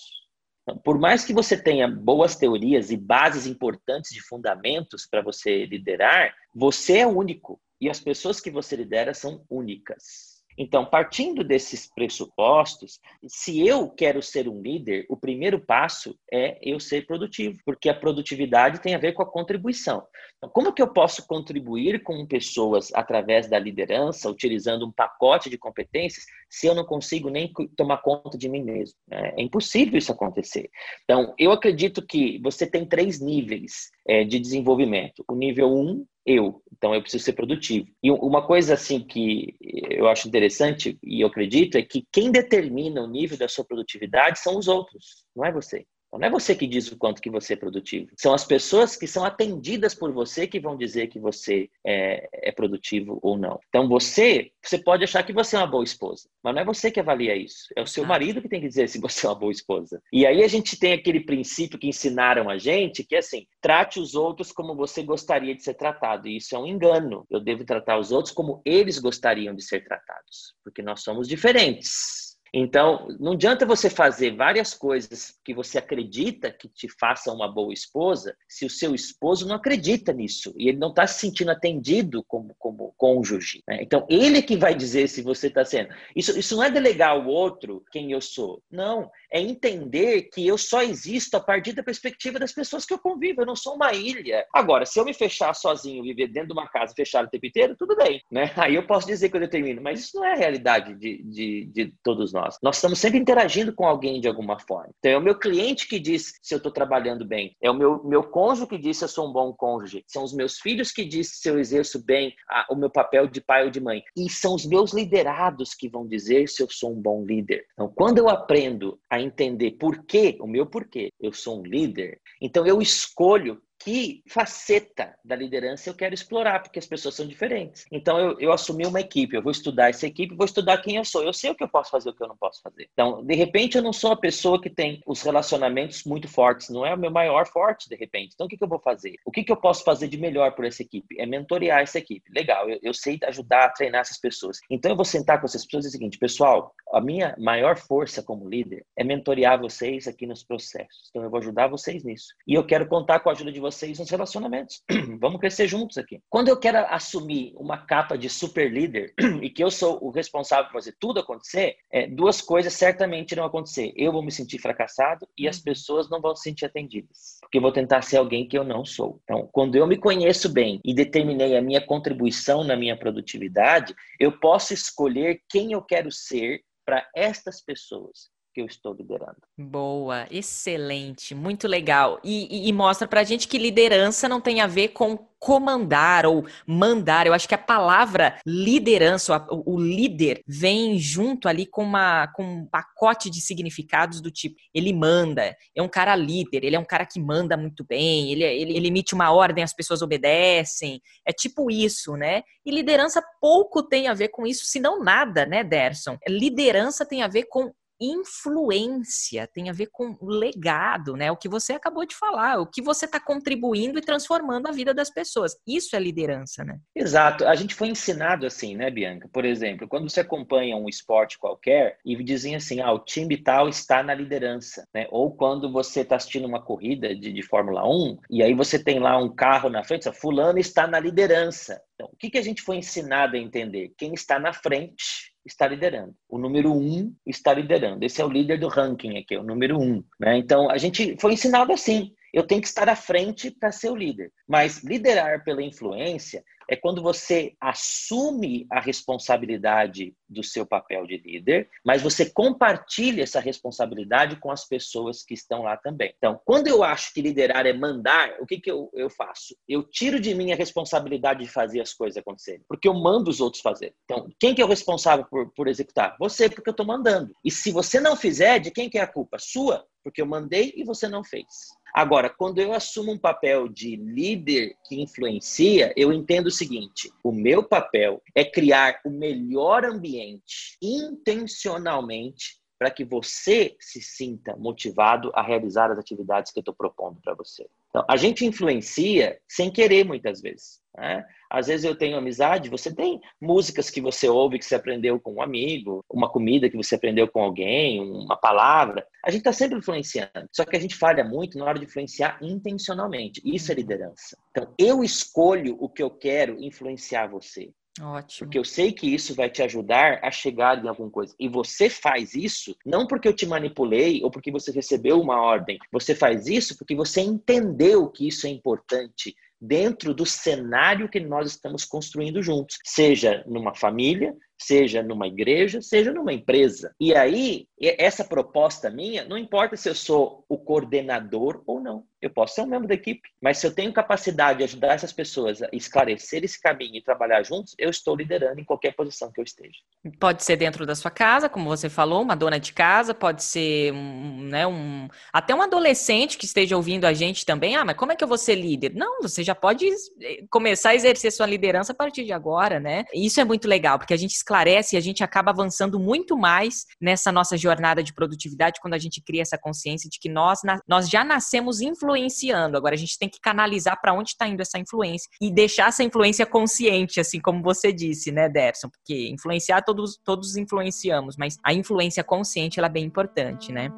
Então, por mais que você tenha boas teorias e bases importantes de fundamentos para você liderar, você é único e as pessoas que você lidera são únicas. Então, partindo desses pressupostos, se eu quero ser um líder, o primeiro passo é eu ser produtivo, porque a produtividade tem a ver com a contribuição. Então, como que eu posso contribuir com pessoas através da liderança, utilizando um pacote de competências, se eu não consigo nem tomar conta de mim mesmo? É impossível isso acontecer. Então, eu acredito que você tem três níveis é, de desenvolvimento. O nível 1, um, eu. Então eu preciso ser produtivo. E uma coisa assim que eu acho interessante e eu acredito é que quem determina o nível da sua produtividade são os outros, não é você. Então, não é você que diz o quanto que você é produtivo. São as pessoas que são atendidas por você que vão dizer que você é, é, produtivo ou não. Então você, você pode achar que você é uma boa esposa, mas não é você que avalia isso. É o seu marido que tem que dizer se você é uma boa esposa. E aí a gente tem aquele princípio que ensinaram a gente, que é assim, trate os outros como você gostaria de ser tratado. E isso é um engano. Eu devo tratar os outros como eles gostariam de ser tratados, porque nós somos diferentes. Então, não adianta você fazer várias coisas que você acredita que te façam uma boa esposa, se o seu esposo não acredita nisso e ele não está se sentindo atendido como, como cônjuge. Né? Então, ele que vai dizer se você está sendo. Isso, isso não é delegar ao outro quem eu sou. Não. É entender que eu só existo a partir da perspectiva das pessoas que eu convivo. Eu não sou uma ilha. Agora, se eu me fechar sozinho, viver dentro de uma casa fechada o tempo inteiro, tudo bem. Né? Aí eu posso dizer que eu determino, mas isso não é a realidade de, de, de todos nós nós. Nós estamos sempre interagindo com alguém de alguma forma. Então, é o meu cliente que diz se eu estou trabalhando bem. É o meu, meu cônjuge que diz se eu sou um bom cônjuge. São os meus filhos que dizem se eu exerço bem a, o meu papel de pai ou de mãe. E são os meus liderados que vão dizer se eu sou um bom líder. Então, quando eu aprendo a entender por quê, o meu porquê, eu sou um líder, então eu escolho que faceta da liderança eu quero explorar, porque as pessoas são diferentes. Então, eu, eu assumi uma equipe, eu vou estudar essa equipe, vou estudar quem eu sou. Eu sei o que eu posso fazer, o que eu não posso fazer. Então, de repente, eu não sou a pessoa que tem os relacionamentos muito fortes, não é o meu maior forte, de repente. Então, o que, que eu vou fazer? O que, que eu posso fazer de melhor por essa equipe? É mentorear essa equipe. Legal, eu, eu sei ajudar a treinar essas pessoas. Então, eu vou sentar com essas pessoas e dizer o seguinte, pessoal, a minha maior força como líder é mentorear vocês aqui nos processos. Então, eu vou ajudar vocês nisso. E eu quero contar com a ajuda de vocês nos relacionamentos. Vamos crescer juntos aqui. Quando eu quero assumir uma capa de super líder e que eu sou o responsável por fazer tudo acontecer, é, duas coisas certamente irão acontecer. Eu vou me sentir fracassado e as uhum. pessoas não vão se sentir atendidas. Porque eu vou tentar ser alguém que eu não sou. Então, quando eu me conheço bem e determinei a minha contribuição na minha produtividade, eu posso escolher quem eu quero ser para estas pessoas que eu estou liderando. Boa, excelente, muito legal. E, e, e mostra para a gente que liderança não tem a ver com comandar ou mandar. Eu acho que a palavra liderança, o, o líder, vem junto ali com, uma, com um pacote de significados do tipo: ele manda, é um cara líder, ele é um cara que manda muito bem, ele, ele, ele emite uma ordem, as pessoas obedecem. É tipo isso, né? E liderança pouco tem a ver com isso, se não nada, né, Derson? Liderança tem a ver com influência, tem a ver com legado, né? O que você acabou de falar, o que você está contribuindo e transformando a vida das pessoas. Isso é liderança, né? Exato. A gente foi ensinado assim, né, Bianca? Por exemplo, quando você acompanha um esporte qualquer e dizem assim, ah, o time tal está na liderança, né? Ou quando você está assistindo uma corrida de, de Fórmula 1 e aí você tem lá um carro na frente, fulano está na liderança. Então, o que, que a gente foi ensinado a entender? Quem está na frente está liderando. O número um está liderando. Esse é o líder do ranking aqui, o número um. Né? Então, a gente foi ensinado assim. Eu tenho que estar à frente para ser o líder. Mas liderar pela influência é quando você assume a responsabilidade do seu papel de líder, mas você compartilha essa responsabilidade com as pessoas que estão lá também. Então, quando eu acho que liderar é mandar, o que, que eu, eu faço? Eu tiro de mim a responsabilidade de fazer as coisas acontecerem, porque eu mando os outros fazer. Então, quem que é o responsável por, por executar? Você, porque eu estou mandando. E se você não fizer, de quem que é a culpa? Sua, porque eu mandei e você não fez. Agora, quando eu assumo um papel de líder que influencia, eu entendo o seguinte: o meu papel é criar o melhor ambiente intencionalmente para que você se sinta motivado a realizar as atividades que eu estou propondo para você. Então, a gente influencia sem querer muitas vezes. Né? Às vezes eu tenho amizade, você tem músicas que você ouve que você aprendeu com um amigo, uma comida que você aprendeu com alguém, uma palavra. A gente está sempre influenciando. Só que a gente falha muito na hora de influenciar intencionalmente. Isso é liderança. Então, eu escolho o que eu quero influenciar você. Ótimo. Porque eu sei que isso vai te ajudar a chegar em alguma coisa. E você faz isso não porque eu te manipulei ou porque você recebeu uma ordem. Você faz isso porque você entendeu que isso é importante dentro do cenário que nós estamos construindo juntos, seja numa família, seja numa igreja, seja numa empresa. E aí, essa proposta minha, não importa se eu sou o coordenador ou não. Eu posso ser um membro da equipe, mas se eu tenho capacidade de ajudar essas pessoas a esclarecer esse caminho e trabalhar juntos, eu estou liderando em qualquer posição que eu esteja. Pode ser dentro da sua casa, como você falou, uma dona de casa, pode ser um, né, um, até um adolescente que esteja ouvindo a gente também. Ah, mas como é que eu vou ser líder? Não, você já pode eh, começar a exercer sua liderança a partir de agora, né? Isso é muito legal, porque a gente esclarece e a gente acaba avançando muito mais nessa nossa jornada de produtividade quando a gente cria essa consciência de que nós, nós já nascemos influenciando. Agora a gente tem que canalizar para onde está indo essa influência e deixar essa influência consciente, assim como você disse, né, Derson? Porque influenciar todos todos influenciamos, mas a influência consciente ela é bem importante, né?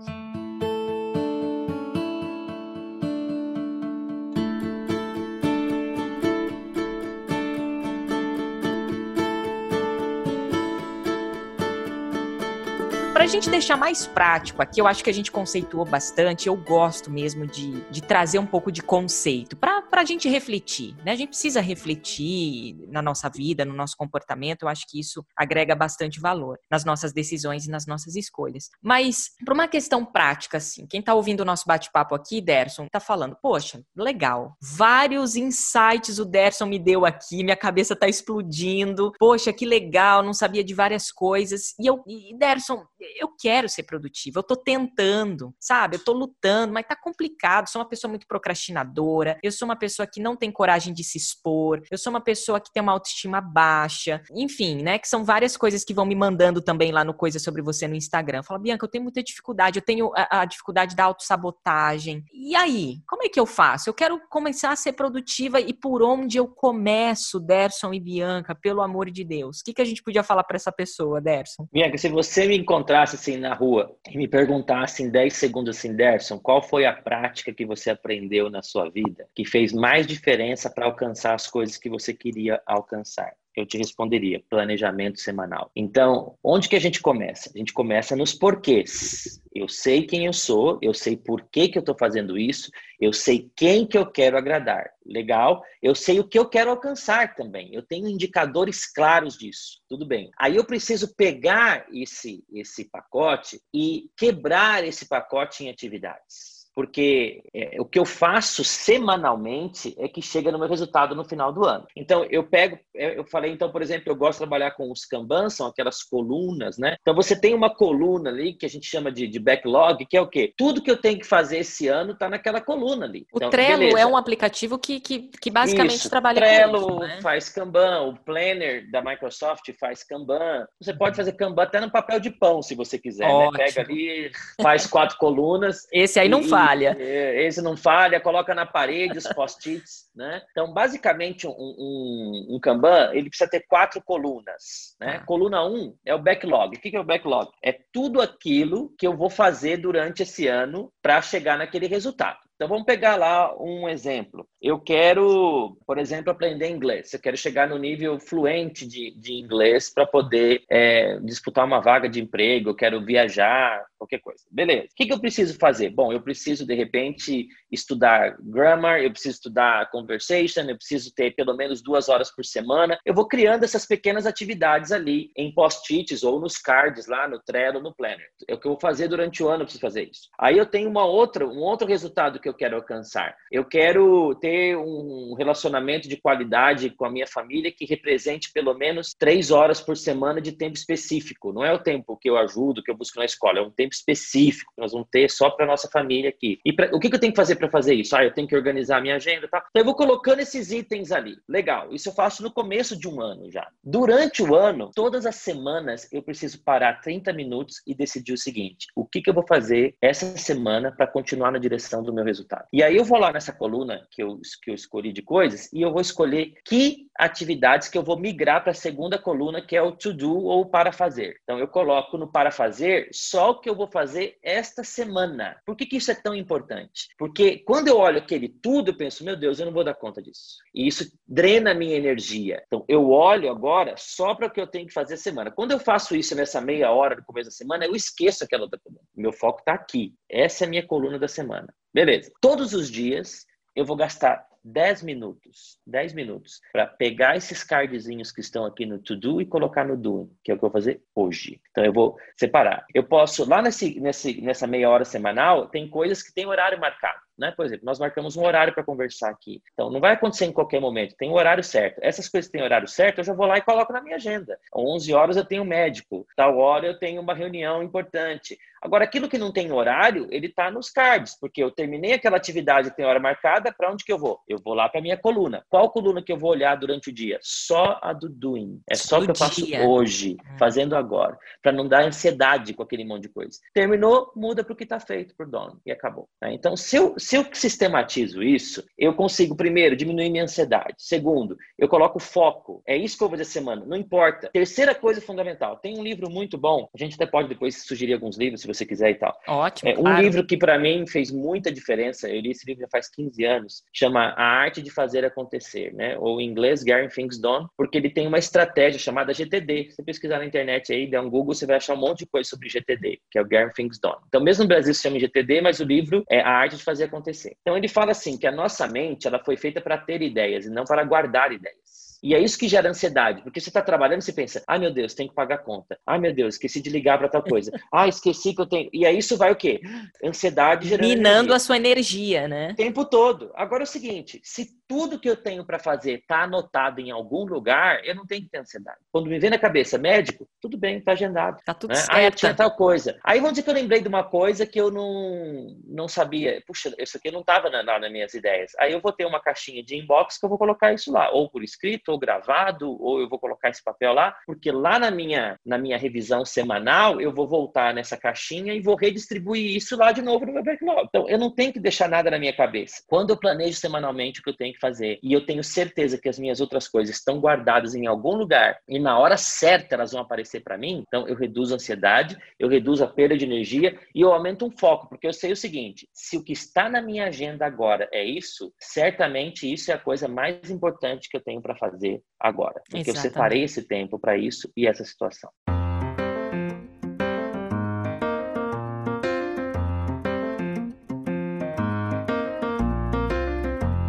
Para a gente deixar mais prático aqui, eu acho que a gente conceituou bastante. Eu gosto mesmo de, de trazer um pouco de conceito para a gente refletir, né? A gente precisa refletir na nossa vida, no nosso comportamento. Eu acho que isso agrega bastante valor nas nossas decisões e nas nossas escolhas. Mas, para uma questão prática, assim, quem está ouvindo o nosso bate-papo aqui, Derson, está falando, poxa, legal, vários insights o Derson me deu aqui, minha cabeça está explodindo, poxa, que legal, não sabia de várias coisas. E eu, e Derson, eu quero ser produtiva, eu tô tentando, sabe? Eu tô lutando, mas tá complicado. Sou uma pessoa muito procrastinadora, eu sou uma pessoa que não tem coragem de se expor, eu sou uma pessoa que tem uma autoestima baixa, enfim, né? Que são várias coisas que vão me mandando também lá no Coisa Sobre Você no Instagram. Fala, Bianca, eu tenho muita dificuldade, eu tenho a, a dificuldade da autossabotagem. E aí, como é que eu faço? Eu quero começar a ser produtiva e por onde eu começo, Derson e Bianca, pelo amor de Deus? O que, que a gente podia falar para essa pessoa, Derson? Bianca, se você me encontrasse assim na rua e me perguntasse em 10 segundos assim, Derson, qual foi a prática que você aprendeu na sua vida que fez mais diferença para alcançar as coisas que você queria alcançar? Eu te responderia planejamento semanal. Então, onde que a gente começa? A gente começa nos porquês. Eu sei quem eu sou, eu sei por que, que eu estou fazendo isso, eu sei quem que eu quero agradar. Legal? Eu sei o que eu quero alcançar também. Eu tenho indicadores claros disso. Tudo bem. Aí eu preciso pegar esse, esse pacote e quebrar esse pacote em atividades porque é, o que eu faço semanalmente é que chega no meu resultado no final do ano. Então, eu pego, é, eu falei, então, por exemplo, eu gosto de trabalhar com os Kanban, são aquelas colunas, né? Então, você tem uma coluna ali que a gente chama de, de backlog, que é o quê? Tudo que eu tenho que fazer esse ano está naquela coluna ali. O então, Trello beleza. é um aplicativo que, que, que basicamente isso. trabalha Trello com isso, né? faz Kanban, o Planner da Microsoft faz Kanban. Você pode fazer Kanban até no papel de pão, se você quiser, né? Pega ali, faz quatro colunas. Esse aí não faz falha. É, esse não falha, coloca na parede os post-its, né? Então, basicamente, um, um, um, Kanban, ele precisa ter quatro colunas, né? Ah. Coluna 1 um é o backlog. O que é o backlog? É tudo aquilo que eu vou fazer durante esse ano para chegar naquele resultado. Então vamos pegar lá um exemplo. Eu quero, por exemplo, aprender inglês. Eu quero chegar no nível fluente de, de inglês para poder é, disputar uma vaga de emprego. Eu quero viajar, qualquer coisa. Beleza. O que, que eu preciso fazer? Bom, eu preciso de repente estudar grammar, eu preciso estudar conversation, eu preciso ter pelo menos duas horas por semana. Eu vou criando essas pequenas atividades ali em post-its ou nos cards lá no Trello, no Planner. É o que eu vou fazer durante o ano, eu preciso fazer isso. Aí eu tenho uma outra, um outro resultado que eu quero alcançar. Eu quero ter um relacionamento de qualidade com a minha família que represente pelo menos três horas por semana de tempo específico. Não é o tempo que eu ajudo, que eu busco na escola, é um tempo específico que nós vamos ter só para nossa família aqui. E pra, o que, que, eu tenho que fazer para fazer isso? Ah, eu tenho que organizar a minha agenda, tá? Então eu vou colocando esses itens ali. Legal. Isso eu faço no começo de um ano já. Durante o ano, todas as semanas eu preciso parar 30 minutos e decidir o seguinte: o que, que eu vou fazer essa semana para continuar na direção do meu resultado? E aí eu vou lá nessa coluna que eu, que eu escolhi de coisas e eu vou escolher que atividades que eu vou migrar para a segunda coluna, que é o to do ou para fazer. Então eu coloco no para fazer só o que eu vou fazer esta semana. Por que, que isso é tão importante? Porque quando eu olho aquele tudo, eu penso, meu Deus, eu não vou dar conta disso. E isso drena a minha energia. Então eu olho agora só para o que eu tenho que fazer a semana. Quando eu faço isso nessa meia hora do começo da semana, eu esqueço aquela outra coluna. Meu foco está aqui. Essa é a minha coluna da semana. Beleza. Todos os dias eu vou gastar 10 minutos, 10 minutos, para pegar esses cardzinhos que estão aqui no to do e colocar no doing, que é o que eu vou fazer hoje. Então eu vou separar. Eu posso, lá nesse, nesse, nessa meia hora semanal, tem coisas que tem horário marcado. Né? Por exemplo, nós marcamos um horário para conversar aqui. Então, não vai acontecer em qualquer momento, tem um horário certo. Essas coisas que têm horário certo, eu já vou lá e coloco na minha agenda. Às 11 horas eu tenho um médico, tal hora eu tenho uma reunião importante. Agora, aquilo que não tem horário, ele está nos cards, porque eu terminei aquela atividade que tem hora marcada, para onde que eu vou? Eu vou lá para minha coluna. Qual coluna que eu vou olhar durante o dia? Só a do doing. É só o que eu faço hoje, hum. fazendo agora, para não dar ansiedade com aquele monte de coisa. Terminou, muda para o que está feito por dono e acabou. Tá? Então, se eu, se eu sistematizo isso, eu consigo, primeiro, diminuir minha ansiedade. Segundo, eu coloco foco. É isso que eu vou fazer semana, não importa. Terceira coisa fundamental, tem um livro muito bom, a gente até pode depois sugerir alguns livros, se você quiser e tal. Ótimo. É, um claro. livro que para mim fez muita diferença, eu li esse livro já faz 15 anos, chama A Arte de Fazer Acontecer, né? Ou em inglês, Getting Things Done, porque ele tem uma estratégia chamada GTD. Se você pesquisar na internet aí, der um Google, você vai achar um monte de coisa sobre GTD, que é o Getting Things Done. Então, mesmo no Brasil se chama GTD, mas o livro é A Arte de Fazer acontecer. Então ele fala assim que a nossa mente ela foi feita para ter ideias e não para guardar ideias. E é isso que gera ansiedade, porque você está trabalhando e você pensa, ai meu Deus, tem que pagar a conta. Ai meu Deus, esqueci de ligar para tal coisa. Ah, esqueci que eu tenho. E aí isso vai o quê? Ansiedade gerando. Minando energia. a sua energia, né? O tempo todo. Agora é o seguinte: se tudo que eu tenho para fazer está anotado em algum lugar, eu não tenho que ter ansiedade. Quando me vem na cabeça médico, tudo bem, está agendado. Tá tudo né? certo. Ah, eu tinha tal coisa. Aí vamos dizer que eu lembrei de uma coisa que eu não, não sabia. Puxa, isso aqui não estava na, nas minhas ideias. Aí eu vou ter uma caixinha de inbox que eu vou colocar isso lá, ou por escrito, ou gravado, ou eu vou colocar esse papel lá, porque lá na minha, na minha revisão semanal eu vou voltar nessa caixinha e vou redistribuir isso lá de novo no meu backlog. Então eu não tenho que deixar nada na minha cabeça. Quando eu planejo semanalmente o que eu tenho que fazer e eu tenho certeza que as minhas outras coisas estão guardadas em algum lugar e na hora certa elas vão aparecer para mim, então eu reduzo a ansiedade, eu reduzo a perda de energia e eu aumento um foco, porque eu sei o seguinte: se o que está na minha agenda agora é isso, certamente isso é a coisa mais importante que eu tenho para fazer agora, porque Exatamente. eu separei esse tempo para isso e essa situação.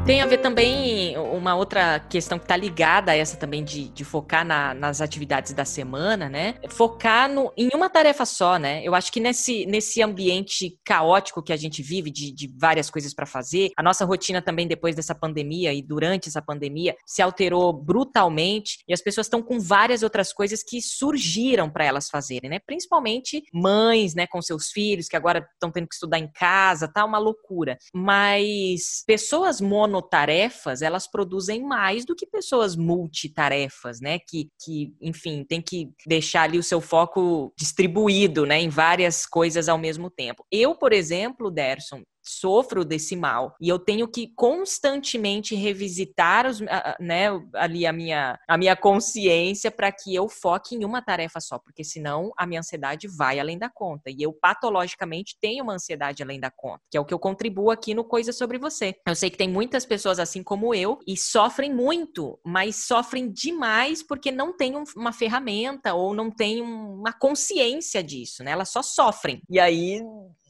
Tem a ver também uma outra questão que está ligada a essa também de, de focar na, nas atividades da semana, né? Focar no, em uma tarefa só, né? Eu acho que nesse, nesse ambiente caótico que a gente vive, de, de várias coisas para fazer, a nossa rotina também depois dessa pandemia e durante essa pandemia se alterou brutalmente e as pessoas estão com várias outras coisas que surgiram para elas fazerem, né? Principalmente mães, né, com seus filhos que agora estão tendo que estudar em casa, tá uma loucura. Mas pessoas mono monotarefas, elas produzem mais do que pessoas multitarefas, né? Que, que, enfim, tem que deixar ali o seu foco distribuído, né? Em várias coisas ao mesmo tempo. Eu, por exemplo, Derson, sofro desse mal e eu tenho que constantemente revisitar os, né, ali a minha, a minha consciência para que eu foque em uma tarefa só, porque senão a minha ansiedade vai além da conta e eu patologicamente tenho uma ansiedade além da conta, que é o que eu contribuo aqui no Coisa sobre Você. Eu sei que tem muitas pessoas assim como eu e sofrem muito, mas sofrem demais porque não tem uma ferramenta ou não tem uma consciência disso, né? Elas só sofrem. E aí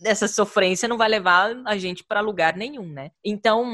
essa sofrência não vai levar a gente para lugar nenhum, né? Então,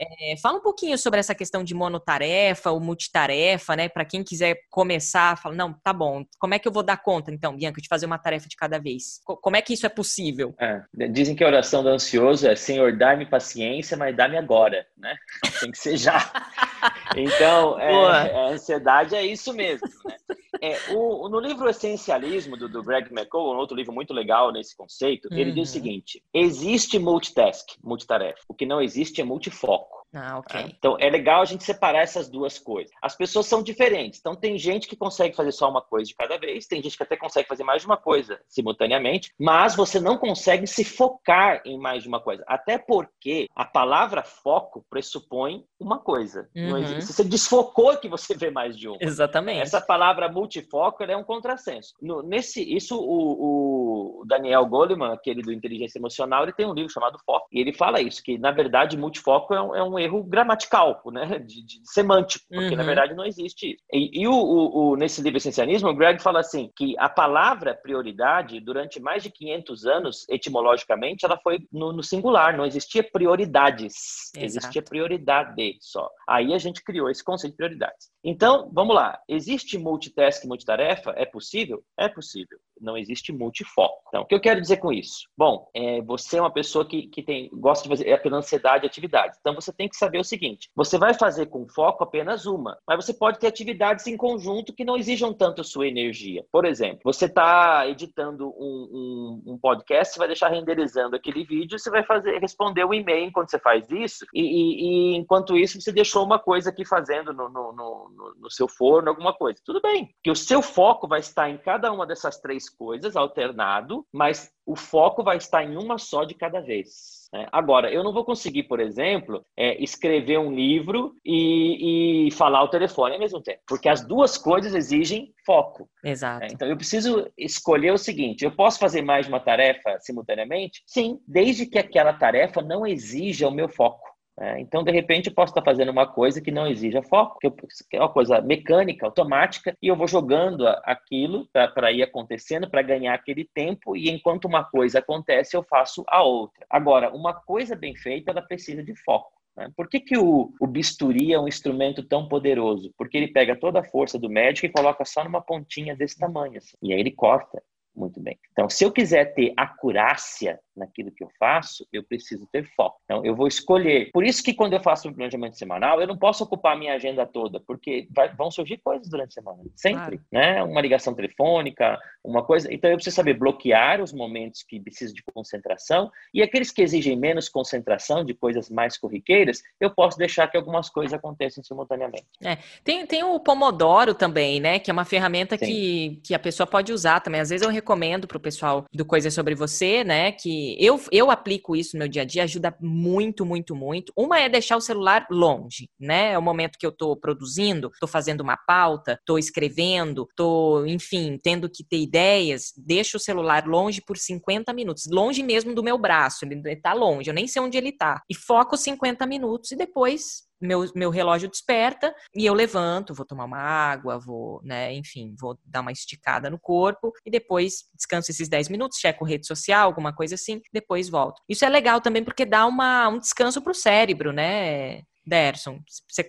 é, fala um pouquinho sobre essa questão de monotarefa ou multitarefa, né? Para quem quiser começar, fala, não, tá bom, como é que eu vou dar conta, então, Bianca, de fazer uma tarefa de cada vez? Como é que isso é possível? É, dizem que a oração do ansioso é Senhor, dá-me paciência, mas dá-me agora, né? Tem que ser já. Então, é, a ansiedade é isso mesmo, né? É, o, no livro Essencialismo, do, do Greg McCall, um outro livro muito legal nesse conceito, ele diz o uhum. seguinte: existe multitask, multitarefa. O que não existe é multifoco. Ah, ok. Né? Então é legal a gente separar essas duas coisas. As pessoas são diferentes. Então tem gente que consegue fazer só uma coisa de cada vez, tem gente que até consegue fazer mais de uma coisa simultaneamente, mas você não consegue se focar em mais de uma coisa. Até porque a palavra foco pressupõe uma coisa. Uhum. Se você desfocou que você vê mais de uma. Exatamente. Essa palavra multifoco é um contrassenso. No, nesse, isso o, o, Daniel Goleman, aquele do inteligência emocional, ele tem um livro chamado Foco e ele fala isso que na verdade multifoco é um, é um erro gramatical, né? De, de semântico, porque uhum. na verdade não existe isso. E, e o, o, o, nesse livro Essencialismo, o Greg fala assim que a palavra prioridade, durante mais de 500 anos, etimologicamente, ela foi no, no singular, não existia prioridades, Exato. existia prioridade só. Aí a gente criou esse conceito de prioridades. Então, vamos lá. Existe multitask, multitarefa? É possível? É possível. Não existe multifoco. Então, o que eu quero dizer com isso? Bom, é, você é uma pessoa que, que tem, gosta de fazer é pela ansiedade e atividades. Então, você tem que saber o seguinte: você vai fazer com foco apenas uma, mas você pode ter atividades em conjunto que não exijam tanto sua energia. Por exemplo, você está editando um, um, um, podcast, você vai deixar renderizando aquele vídeo, você vai fazer responder o um e-mail enquanto você faz isso, e, e, e, enquanto isso você deixou uma coisa aqui fazendo no, no, no, no seu forno, alguma coisa. Tudo bem, porque o seu foco vai estar em cada uma dessas três coisas, alternado, mas o foco vai estar em uma só de cada vez. Né? Agora, eu não vou conseguir, por exemplo, é, escrever um livro e, e, falar ao telefone ao mesmo tempo, porque as duas coisas exigem foco. Exato. Né? Então, eu preciso escolher o seguinte: eu posso fazer mais de uma tarefa simultaneamente? Sim, desde que aquela tarefa não exija o meu foco. É, então, de repente, eu posso estar fazendo uma coisa que não exija foco, que é uma coisa mecânica, automática, e eu vou jogando aquilo para ir acontecendo, para ganhar aquele tempo, e enquanto uma coisa acontece, eu faço a outra. Agora, uma coisa bem feita, ela precisa de foco. Né? Por que, que o, o, bisturi é um instrumento tão poderoso? Porque ele pega toda a força do médico e coloca só numa pontinha desse tamanho. Assim, e aí ele corta muito bem. Então, se eu quiser ter acurácia naquilo que eu faço, eu preciso ter foco. Então, eu vou escolher. Por isso que quando eu faço o planejamento semanal, eu não posso ocupar a minha agenda toda, porque vai, vão surgir coisas durante a semana, sempre, claro. né? Uma ligação telefônica, uma coisa. Então, eu preciso saber bloquear os momentos que precisam de concentração e aqueles que exigem menos concentração, de coisas mais corriqueiras, eu posso deixar que algumas coisas aconteçam simultaneamente. É. Tem, tem o Pomodoro também, né? Que é uma ferramenta que, que a pessoa pode usar também. Às vezes eu recomendo para o pessoal do Coisa Sobre Você, né? Que eu, eu aplico isso no meu dia a dia, ajuda muito, muito, muito. Uma é deixar o celular longe, né? É o momento que eu estou produzindo, estou fazendo uma pauta, estou escrevendo, estou, enfim, tendo que ter ideias. Deixo o celular longe por 50 minutos, longe mesmo do meu braço, ele está longe, eu nem sei onde ele está. E foco 50 minutos e depois meu, meu relógio desperta e eu levanto, vou tomar uma água, vou, né, enfim, vou dar uma esticada no corpo e depois descanso esses 10 minutos, checo rede social, alguma coisa assim, depois volto. Isso é legal também porque dá uma, um descanso para o cérebro, né? Derson,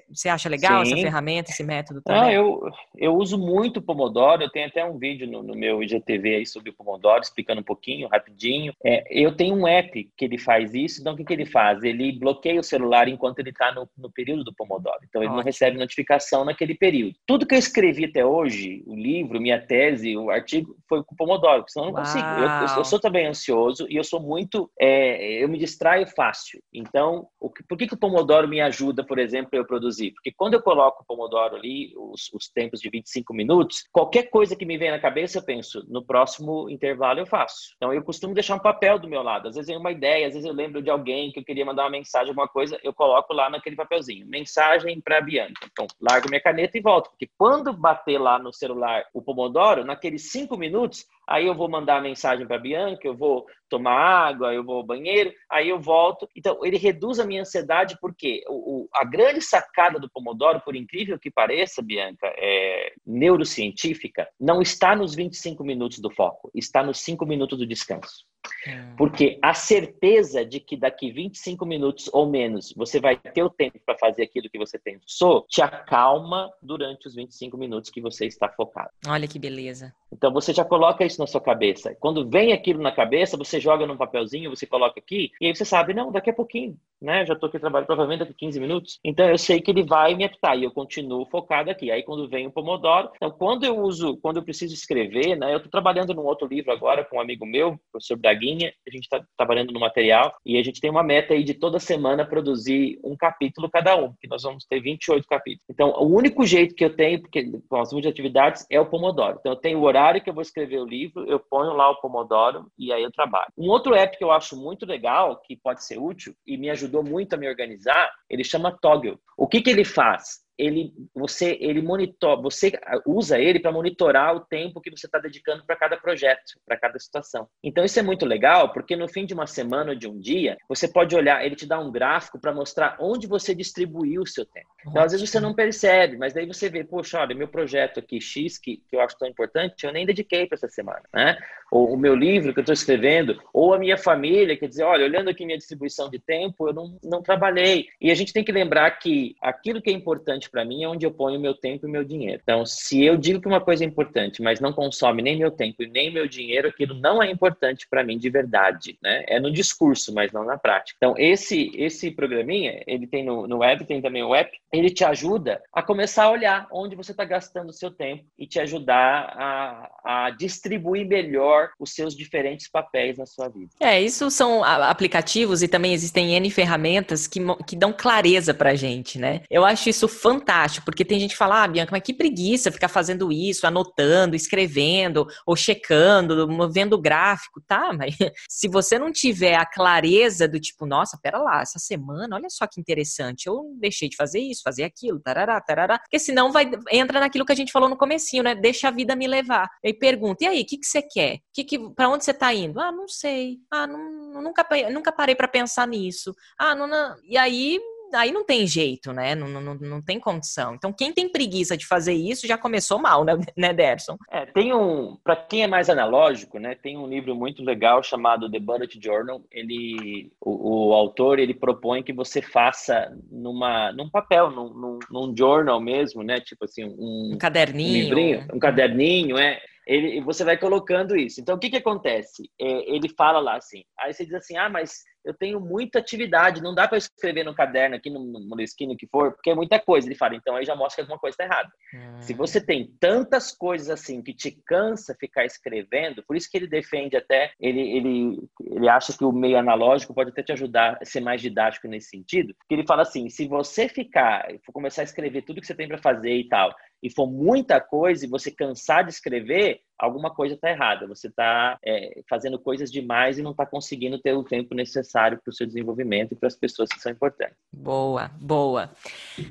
você acha legal Sim. essa ferramenta, esse método também? Não, eu, eu uso muito o Pomodoro, eu tenho até um vídeo no, no meu IGTV aí sobre o Pomodoro, explicando um pouquinho, rapidinho. É, eu tenho um app que ele faz isso, então o que, que ele faz? Ele bloqueia o celular enquanto ele está no, no, período do Pomodoro, então ele Ótimo. não recebe notificação naquele período. Tudo que eu escrevi até hoje, o livro, minha tese, o artigo, foi com o Pomodoro, porque senão eu não Uau. consigo. Eu, eu, eu, sou também ansioso e eu sou muito, é, eu me distraio fácil. Então, o que, por que, que o Pomodoro me ajuda ajuda, por exemplo, eu produzir. Porque quando eu coloco o Pomodoro ali, os, os tempos de 25 minutos, qualquer coisa que me vem na cabeça, eu penso, no próximo intervalo eu faço. Então eu costumo deixar um papel do meu lado. Às vezes vem uma ideia, às vezes eu lembro de alguém que eu queria mandar uma mensagem, alguma coisa, eu coloco lá naquele papelzinho. Mensagem para Bianca. Então, largo minha caneta e volto. Porque quando bater lá no celular o Pomodoro, naqueles cinco minutos, aí eu vou mandar a mensagem para Bianca, eu vou tomar água, eu vou ao banheiro, aí eu volto. Então, ele reduz a minha ansiedade porque o, o, a grande sacada do Pomodoro, por incrível que pareça, Bianca, é neurocientífica, não está nos 25 minutos do foco, está nos 5 minutos do descanso. Hum. Porque a certeza de que daqui 25 minutos ou menos você vai ter o tempo para fazer aquilo que você pensou, te acalma durante os 25 minutos que você está focado. Olha que beleza. Então você já coloca isso na sua cabeça. Quando vem aquilo na cabeça, você joga num papelzinho, você coloca aqui, e aí você sabe, não, daqui a pouquinho, né? Já estou aqui trabalhando provavelmente daqui 15 minutos. Então eu sei que ele vai me apitar e eu continuo focado aqui. Aí quando vem o Pomodoro, então quando eu uso, quando eu preciso escrever, né? Eu estou trabalhando num outro livro agora com um amigo meu, professor Braguinha, a gente está trabalhando no material e a gente tem uma meta aí de toda semana produzir um capítulo cada um, que nós vamos ter 28 capítulos. Então o único jeito que eu tenho, porque as muitas atividades, é o Pomodoro. Então eu tenho o horário que eu vou escrever o livro, eu ponho lá o Pomodoro e aí eu trabalho. Um outro app que eu acho muito legal, que pode ser útil e me ajudou muito a me organizar, ele chama Toggle. O que, que ele faz? Ele você ele monitora, você usa ele para monitorar o tempo que você está dedicando para cada projeto, para cada situação. Então isso é muito legal, porque no fim de uma semana ou de um dia, você pode olhar, ele te dá um gráfico para mostrar onde você distribuiu o seu tempo. Então às vezes você não percebe, mas daí você vê, poxa, olha, meu projeto aqui X que, que eu acho tão importante, eu nem dediquei para essa semana, né? Ou o meu livro que eu estou escrevendo, ou a minha família, quer dizer, olha, olhando aqui minha distribuição de tempo, eu não, não trabalhei. E a gente tem que lembrar que aquilo que é importante para mim é onde eu ponho meu tempo e meu dinheiro. Então, se eu digo que uma coisa é importante, mas não consome nem meu tempo e nem meu dinheiro, aquilo não é importante para mim de verdade, né? É no discurso, mas não na prática. Então, esse esse programinha, ele tem no, no web, tem também o app, ele te ajuda a começar a olhar onde você está gastando o seu tempo e te ajudar a, a distribuir melhor os seus diferentes papéis na sua vida. É, isso são aplicativos e também existem N ferramentas que, que dão clareza para gente, né? Eu acho isso fantástico porque tem gente que fala, ah, Bianca, mas que preguiça ficar fazendo isso, anotando, escrevendo, ou checando, movendo gráfico, tá? Mas se você não tiver a clareza do tipo, nossa, pera lá, essa semana, olha só que interessante, eu deixei de fazer isso, fazer aquilo, tarará, tarará, porque senão vai, entra naquilo que a gente falou no comecinho, né? Deixa a vida me levar. E pergunta, e aí, o que, que você quer? Que que, pra onde você tá indo? Ah, não sei. Ah, não, nunca, nunca parei para pensar nisso. Ah, não, não. E aí aí não tem jeito, né? Não, não, não tem condição. Então, quem tem preguiça de fazer isso já começou mal, né, né Derson? É, tem um, para quem é mais analógico, né? Tem um livro muito legal chamado The Bullet Journal. Ele, o, o autor, ele propõe que você faça numa, num papel, num, num, num journal mesmo, né? Tipo assim, um, um caderninho, um, livrinho, um caderninho, é ele, você vai colocando isso. Então, o que, que acontece? É, ele fala lá assim, aí você diz assim, ah, mas eu tenho muita atividade, não dá para escrever no caderno aqui, no Moleskine, que for, porque é muita coisa. Ele fala, então aí já mostra que alguma coisa está errada. Hum. Se você tem tantas coisas assim que te cansa ficar escrevendo, por isso que ele defende até, ele, ele, ele acha que o meio analógico pode até te ajudar a ser mais didático nesse sentido, porque ele fala assim, se você ficar, for começar a escrever tudo que você tem para fazer e tal, e for muita coisa e você cansar de escrever, alguma coisa está errada. Você está é, fazendo coisas demais e não está conseguindo ter o tempo necessário para o seu desenvolvimento e para as pessoas que são importantes. Boa, boa.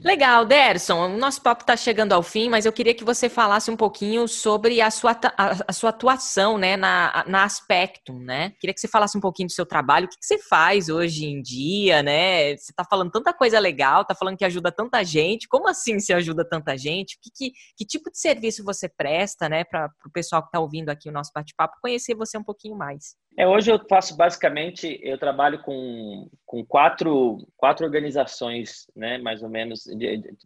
Legal, Derson. O nosso papo está chegando ao fim, mas eu queria que você falasse um pouquinho sobre a sua, a, a sua atuação né, na, na Aspectum, né? Queria que você falasse um pouquinho do seu trabalho, o que, que você faz hoje em dia, né? Você está falando tanta coisa legal, está falando que ajuda tanta gente. Como assim você ajuda tanta gente? Que, que, que tipo de serviço você presta, né, para o pessoal pessoal que está ouvindo aqui o nosso bate-papo conhecer você um pouquinho mais. É, hoje eu faço basicamente, eu trabalho com, com quatro, quatro organizações, né, mais ou menos,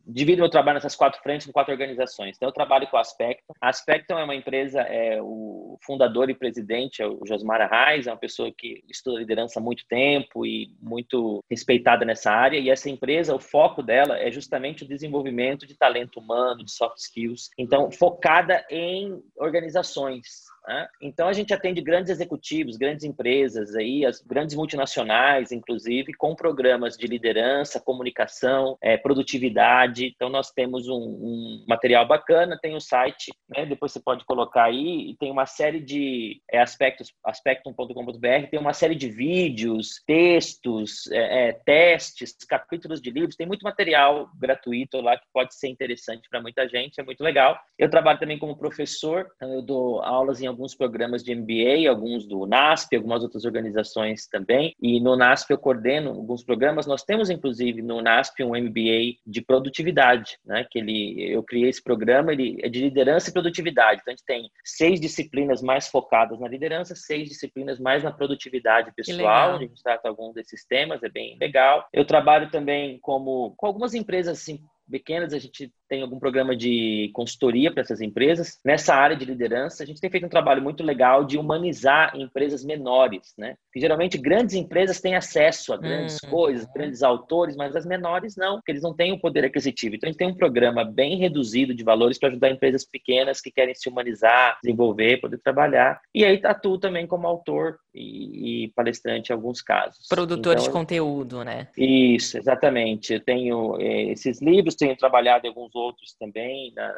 divido meu trabalho nessas quatro frentes com quatro organizações. Então eu trabalho com a Aspecto. A Aspecto é uma empresa, é, o fundador e presidente é o Josmar Arraes, é uma pessoa que estuda liderança há muito tempo e muito respeitada nessa área, e essa empresa, o foco dela é justamente o desenvolvimento de talento humano, de soft skills, então focada em organizações, né? Então a gente atende grandes executivos, grandes empresas aí, as grandes multinacionais, inclusive, com programas de liderança, comunicação, é, produtividade. Então nós temos um, um, material bacana, tem o site, né? depois você pode colocar aí, tem uma série de é, aspectos, aspectum.com.br, tem uma série de vídeos, textos, é, é, testes, capítulos de livros, tem muito material gratuito lá que pode ser interessante para muita gente, é muito legal. Eu trabalho também como professor, então eu dou aulas em alguns programas de MBA, alguns do NASP, algumas outras organizações também. E no NASP eu coordeno alguns programas. Nós temos, inclusive, no NASP um MBA de produtividade, né? Que ele, eu criei esse programa, ele é de liderança e produtividade. Então, a gente tem seis disciplinas mais focadas na liderança, seis disciplinas mais na produtividade pessoal, a gente trata alguns desses temas, é bem legal. Eu trabalho também como com algumas empresas assim pequenas, a gente tem algum programa de consultoria para essas empresas. Nessa área de liderança, a gente tem feito um trabalho muito legal de humanizar empresas menores, né? Porque geralmente grandes empresas têm acesso a grandes hum. coisas, grandes autores, mas as menores não, porque eles não têm o poder aquisitivo. Então a gente tem um programa bem reduzido de valores para ajudar empresas pequenas que querem se humanizar, desenvolver, poder trabalhar. E aí atuo também como autor e, e palestrante em alguns casos. Produtor então, de conteúdo, né? Isso, exatamente. Eu tenho é, esses livros, tenho trabalhado em alguns outros também, né?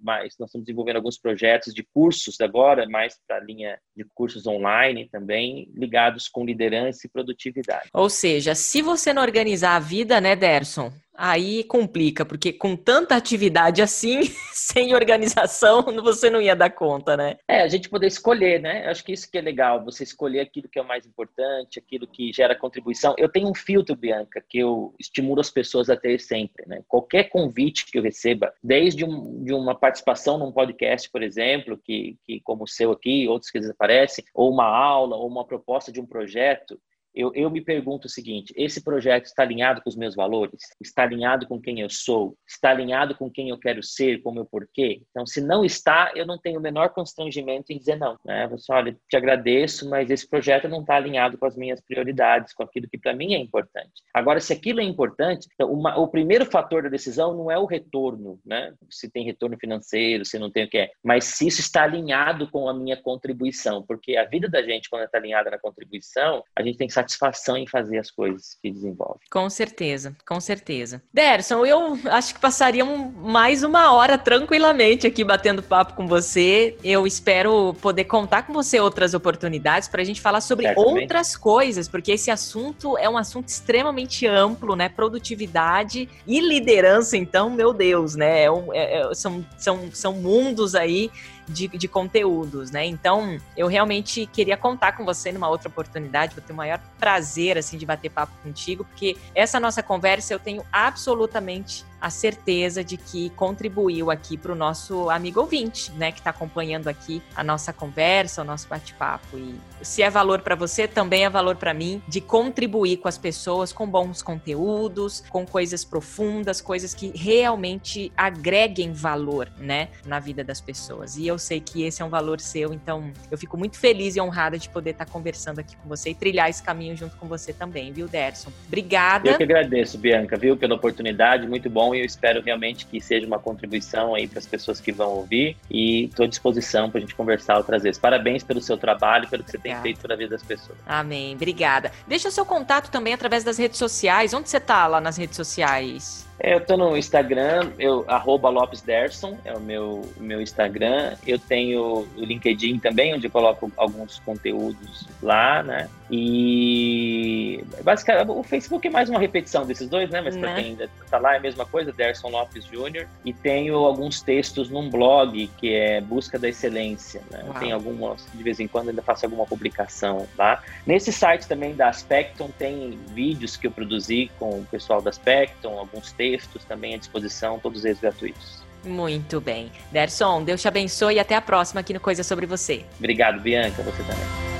Mas nós estamos desenvolvendo alguns projetos de cursos agora, mais para a linha de cursos online também, ligados com liderança e produtividade. Ou seja, se você não organizar a vida, né, Derson? Aí complica, porque com tanta atividade assim, sem organização, você não ia dar conta, né? É, a gente poder escolher, né? Eu acho que isso que é legal, você escolher aquilo que é o mais importante, aquilo que gera contribuição. Eu tenho um filtro, Bianca, que eu estimulo as pessoas a ter sempre, né? Qualquer convite que eu receba, desde um, de uma participação num podcast, por exemplo, que, que como o seu aqui, outros que aparecem, ou uma aula, ou uma proposta de um projeto, eu, eu me pergunto o seguinte: esse projeto está alinhado com os meus valores? Está alinhado com quem eu sou? Está alinhado com quem eu quero ser, com o meu porquê? Então, se não está, eu não tenho o menor constrangimento em dizer não. Né? Você, olha, te agradeço, mas esse projeto não está alinhado com as minhas prioridades, com aquilo que para mim é importante. Agora, se aquilo é importante, então, uma, o primeiro fator da decisão não é o retorno, né? Se tem retorno financeiro, se não tem o que é, mas se isso está alinhado com a minha contribuição, porque a vida da gente, quando está alinhada na contribuição, a gente tem que satisfação em fazer as coisas que desenvolve. Com certeza, com certeza. Derson, eu acho que passaria mais uma hora tranquilamente aqui batendo papo com você. Eu espero poder contar com você outras oportunidades para a gente falar sobre Certamente. outras coisas, porque esse assunto é um assunto extremamente amplo, né? Produtividade e liderança, então, meu Deus, né? É, é, é, são, são, são mundos aí de, de conteúdos, né? Então, eu realmente queria contar com você numa outra oportunidade, vou ter o maior prazer, assim, de bater papo contigo, porque essa nossa conversa eu tenho absolutamente a certeza de que contribuiu aqui para o nosso amigo ouvinte, né, que está acompanhando aqui a nossa conversa, o nosso bate-papo. E se é valor para você, também é valor para mim de contribuir com as pessoas com bons conteúdos, com coisas profundas, coisas que realmente agreguem valor, né, na vida das pessoas. E eu sei que esse é um valor seu, então eu fico muito feliz e honrada de poder estar tá conversando aqui com você e trilhar esse caminho junto com você também, viu, Derson? Obrigada. Eu que agradeço, Bianca, viu, pela oportunidade, muito bom e eu espero realmente que seja uma contribuição aí para as pessoas que vão ouvir e estou à disposição para a gente conversar outras vezes. Parabéns pelo seu trabalho, pelo que você Obrigada. tem feito pela vida das pessoas. Amém. Obrigada. Deixa o seu contato também através das redes sociais. Onde você está lá nas redes sociais? É, eu tô no Instagram, eu, arroba Lopes Derson, é o meu, meu Instagram. Eu tenho o LinkedIn também, onde eu coloco alguns conteúdos lá, né? E basicamente o Facebook é mais uma repetição desses dois, né? Mas para né? quem ainda tá lá é a mesma coisa, Derson Lopes Jr. E tenho alguns textos num blog que é Busca da Excelência, né? Tem algumas, de vez em quando ainda faço alguma publicação lá. Nesse site também da Aspecton tem vídeos que eu produzi com o pessoal da Aspecton, alguns textos textos também à disposição, todos eles gratuitos. Muito bem. Derson, Deus te abençoe e até a próxima aqui no Coisa Sobre Você. Obrigado, Bianca, você também.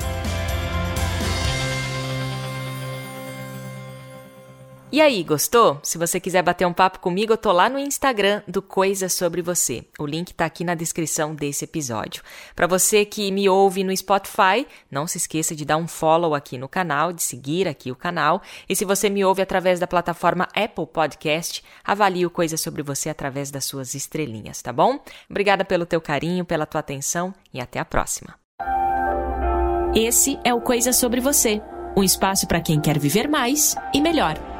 E aí, gostou? Se você quiser bater um papo comigo, eu tô lá no Instagram do Coisa Sobre Você. O link tá aqui na descrição desse episódio. Para você que me ouve no Spotify, não se esqueça de dar um follow aqui no canal, de seguir aqui o canal. E se você me ouve através da plataforma Apple Podcast, avalie o Coisa Sobre Você através das suas estrelinhas, tá bom? Obrigada pelo teu carinho, pela tua atenção e até a próxima. Esse é o Coisa Sobre Você, um espaço para quem quer viver mais e melhor.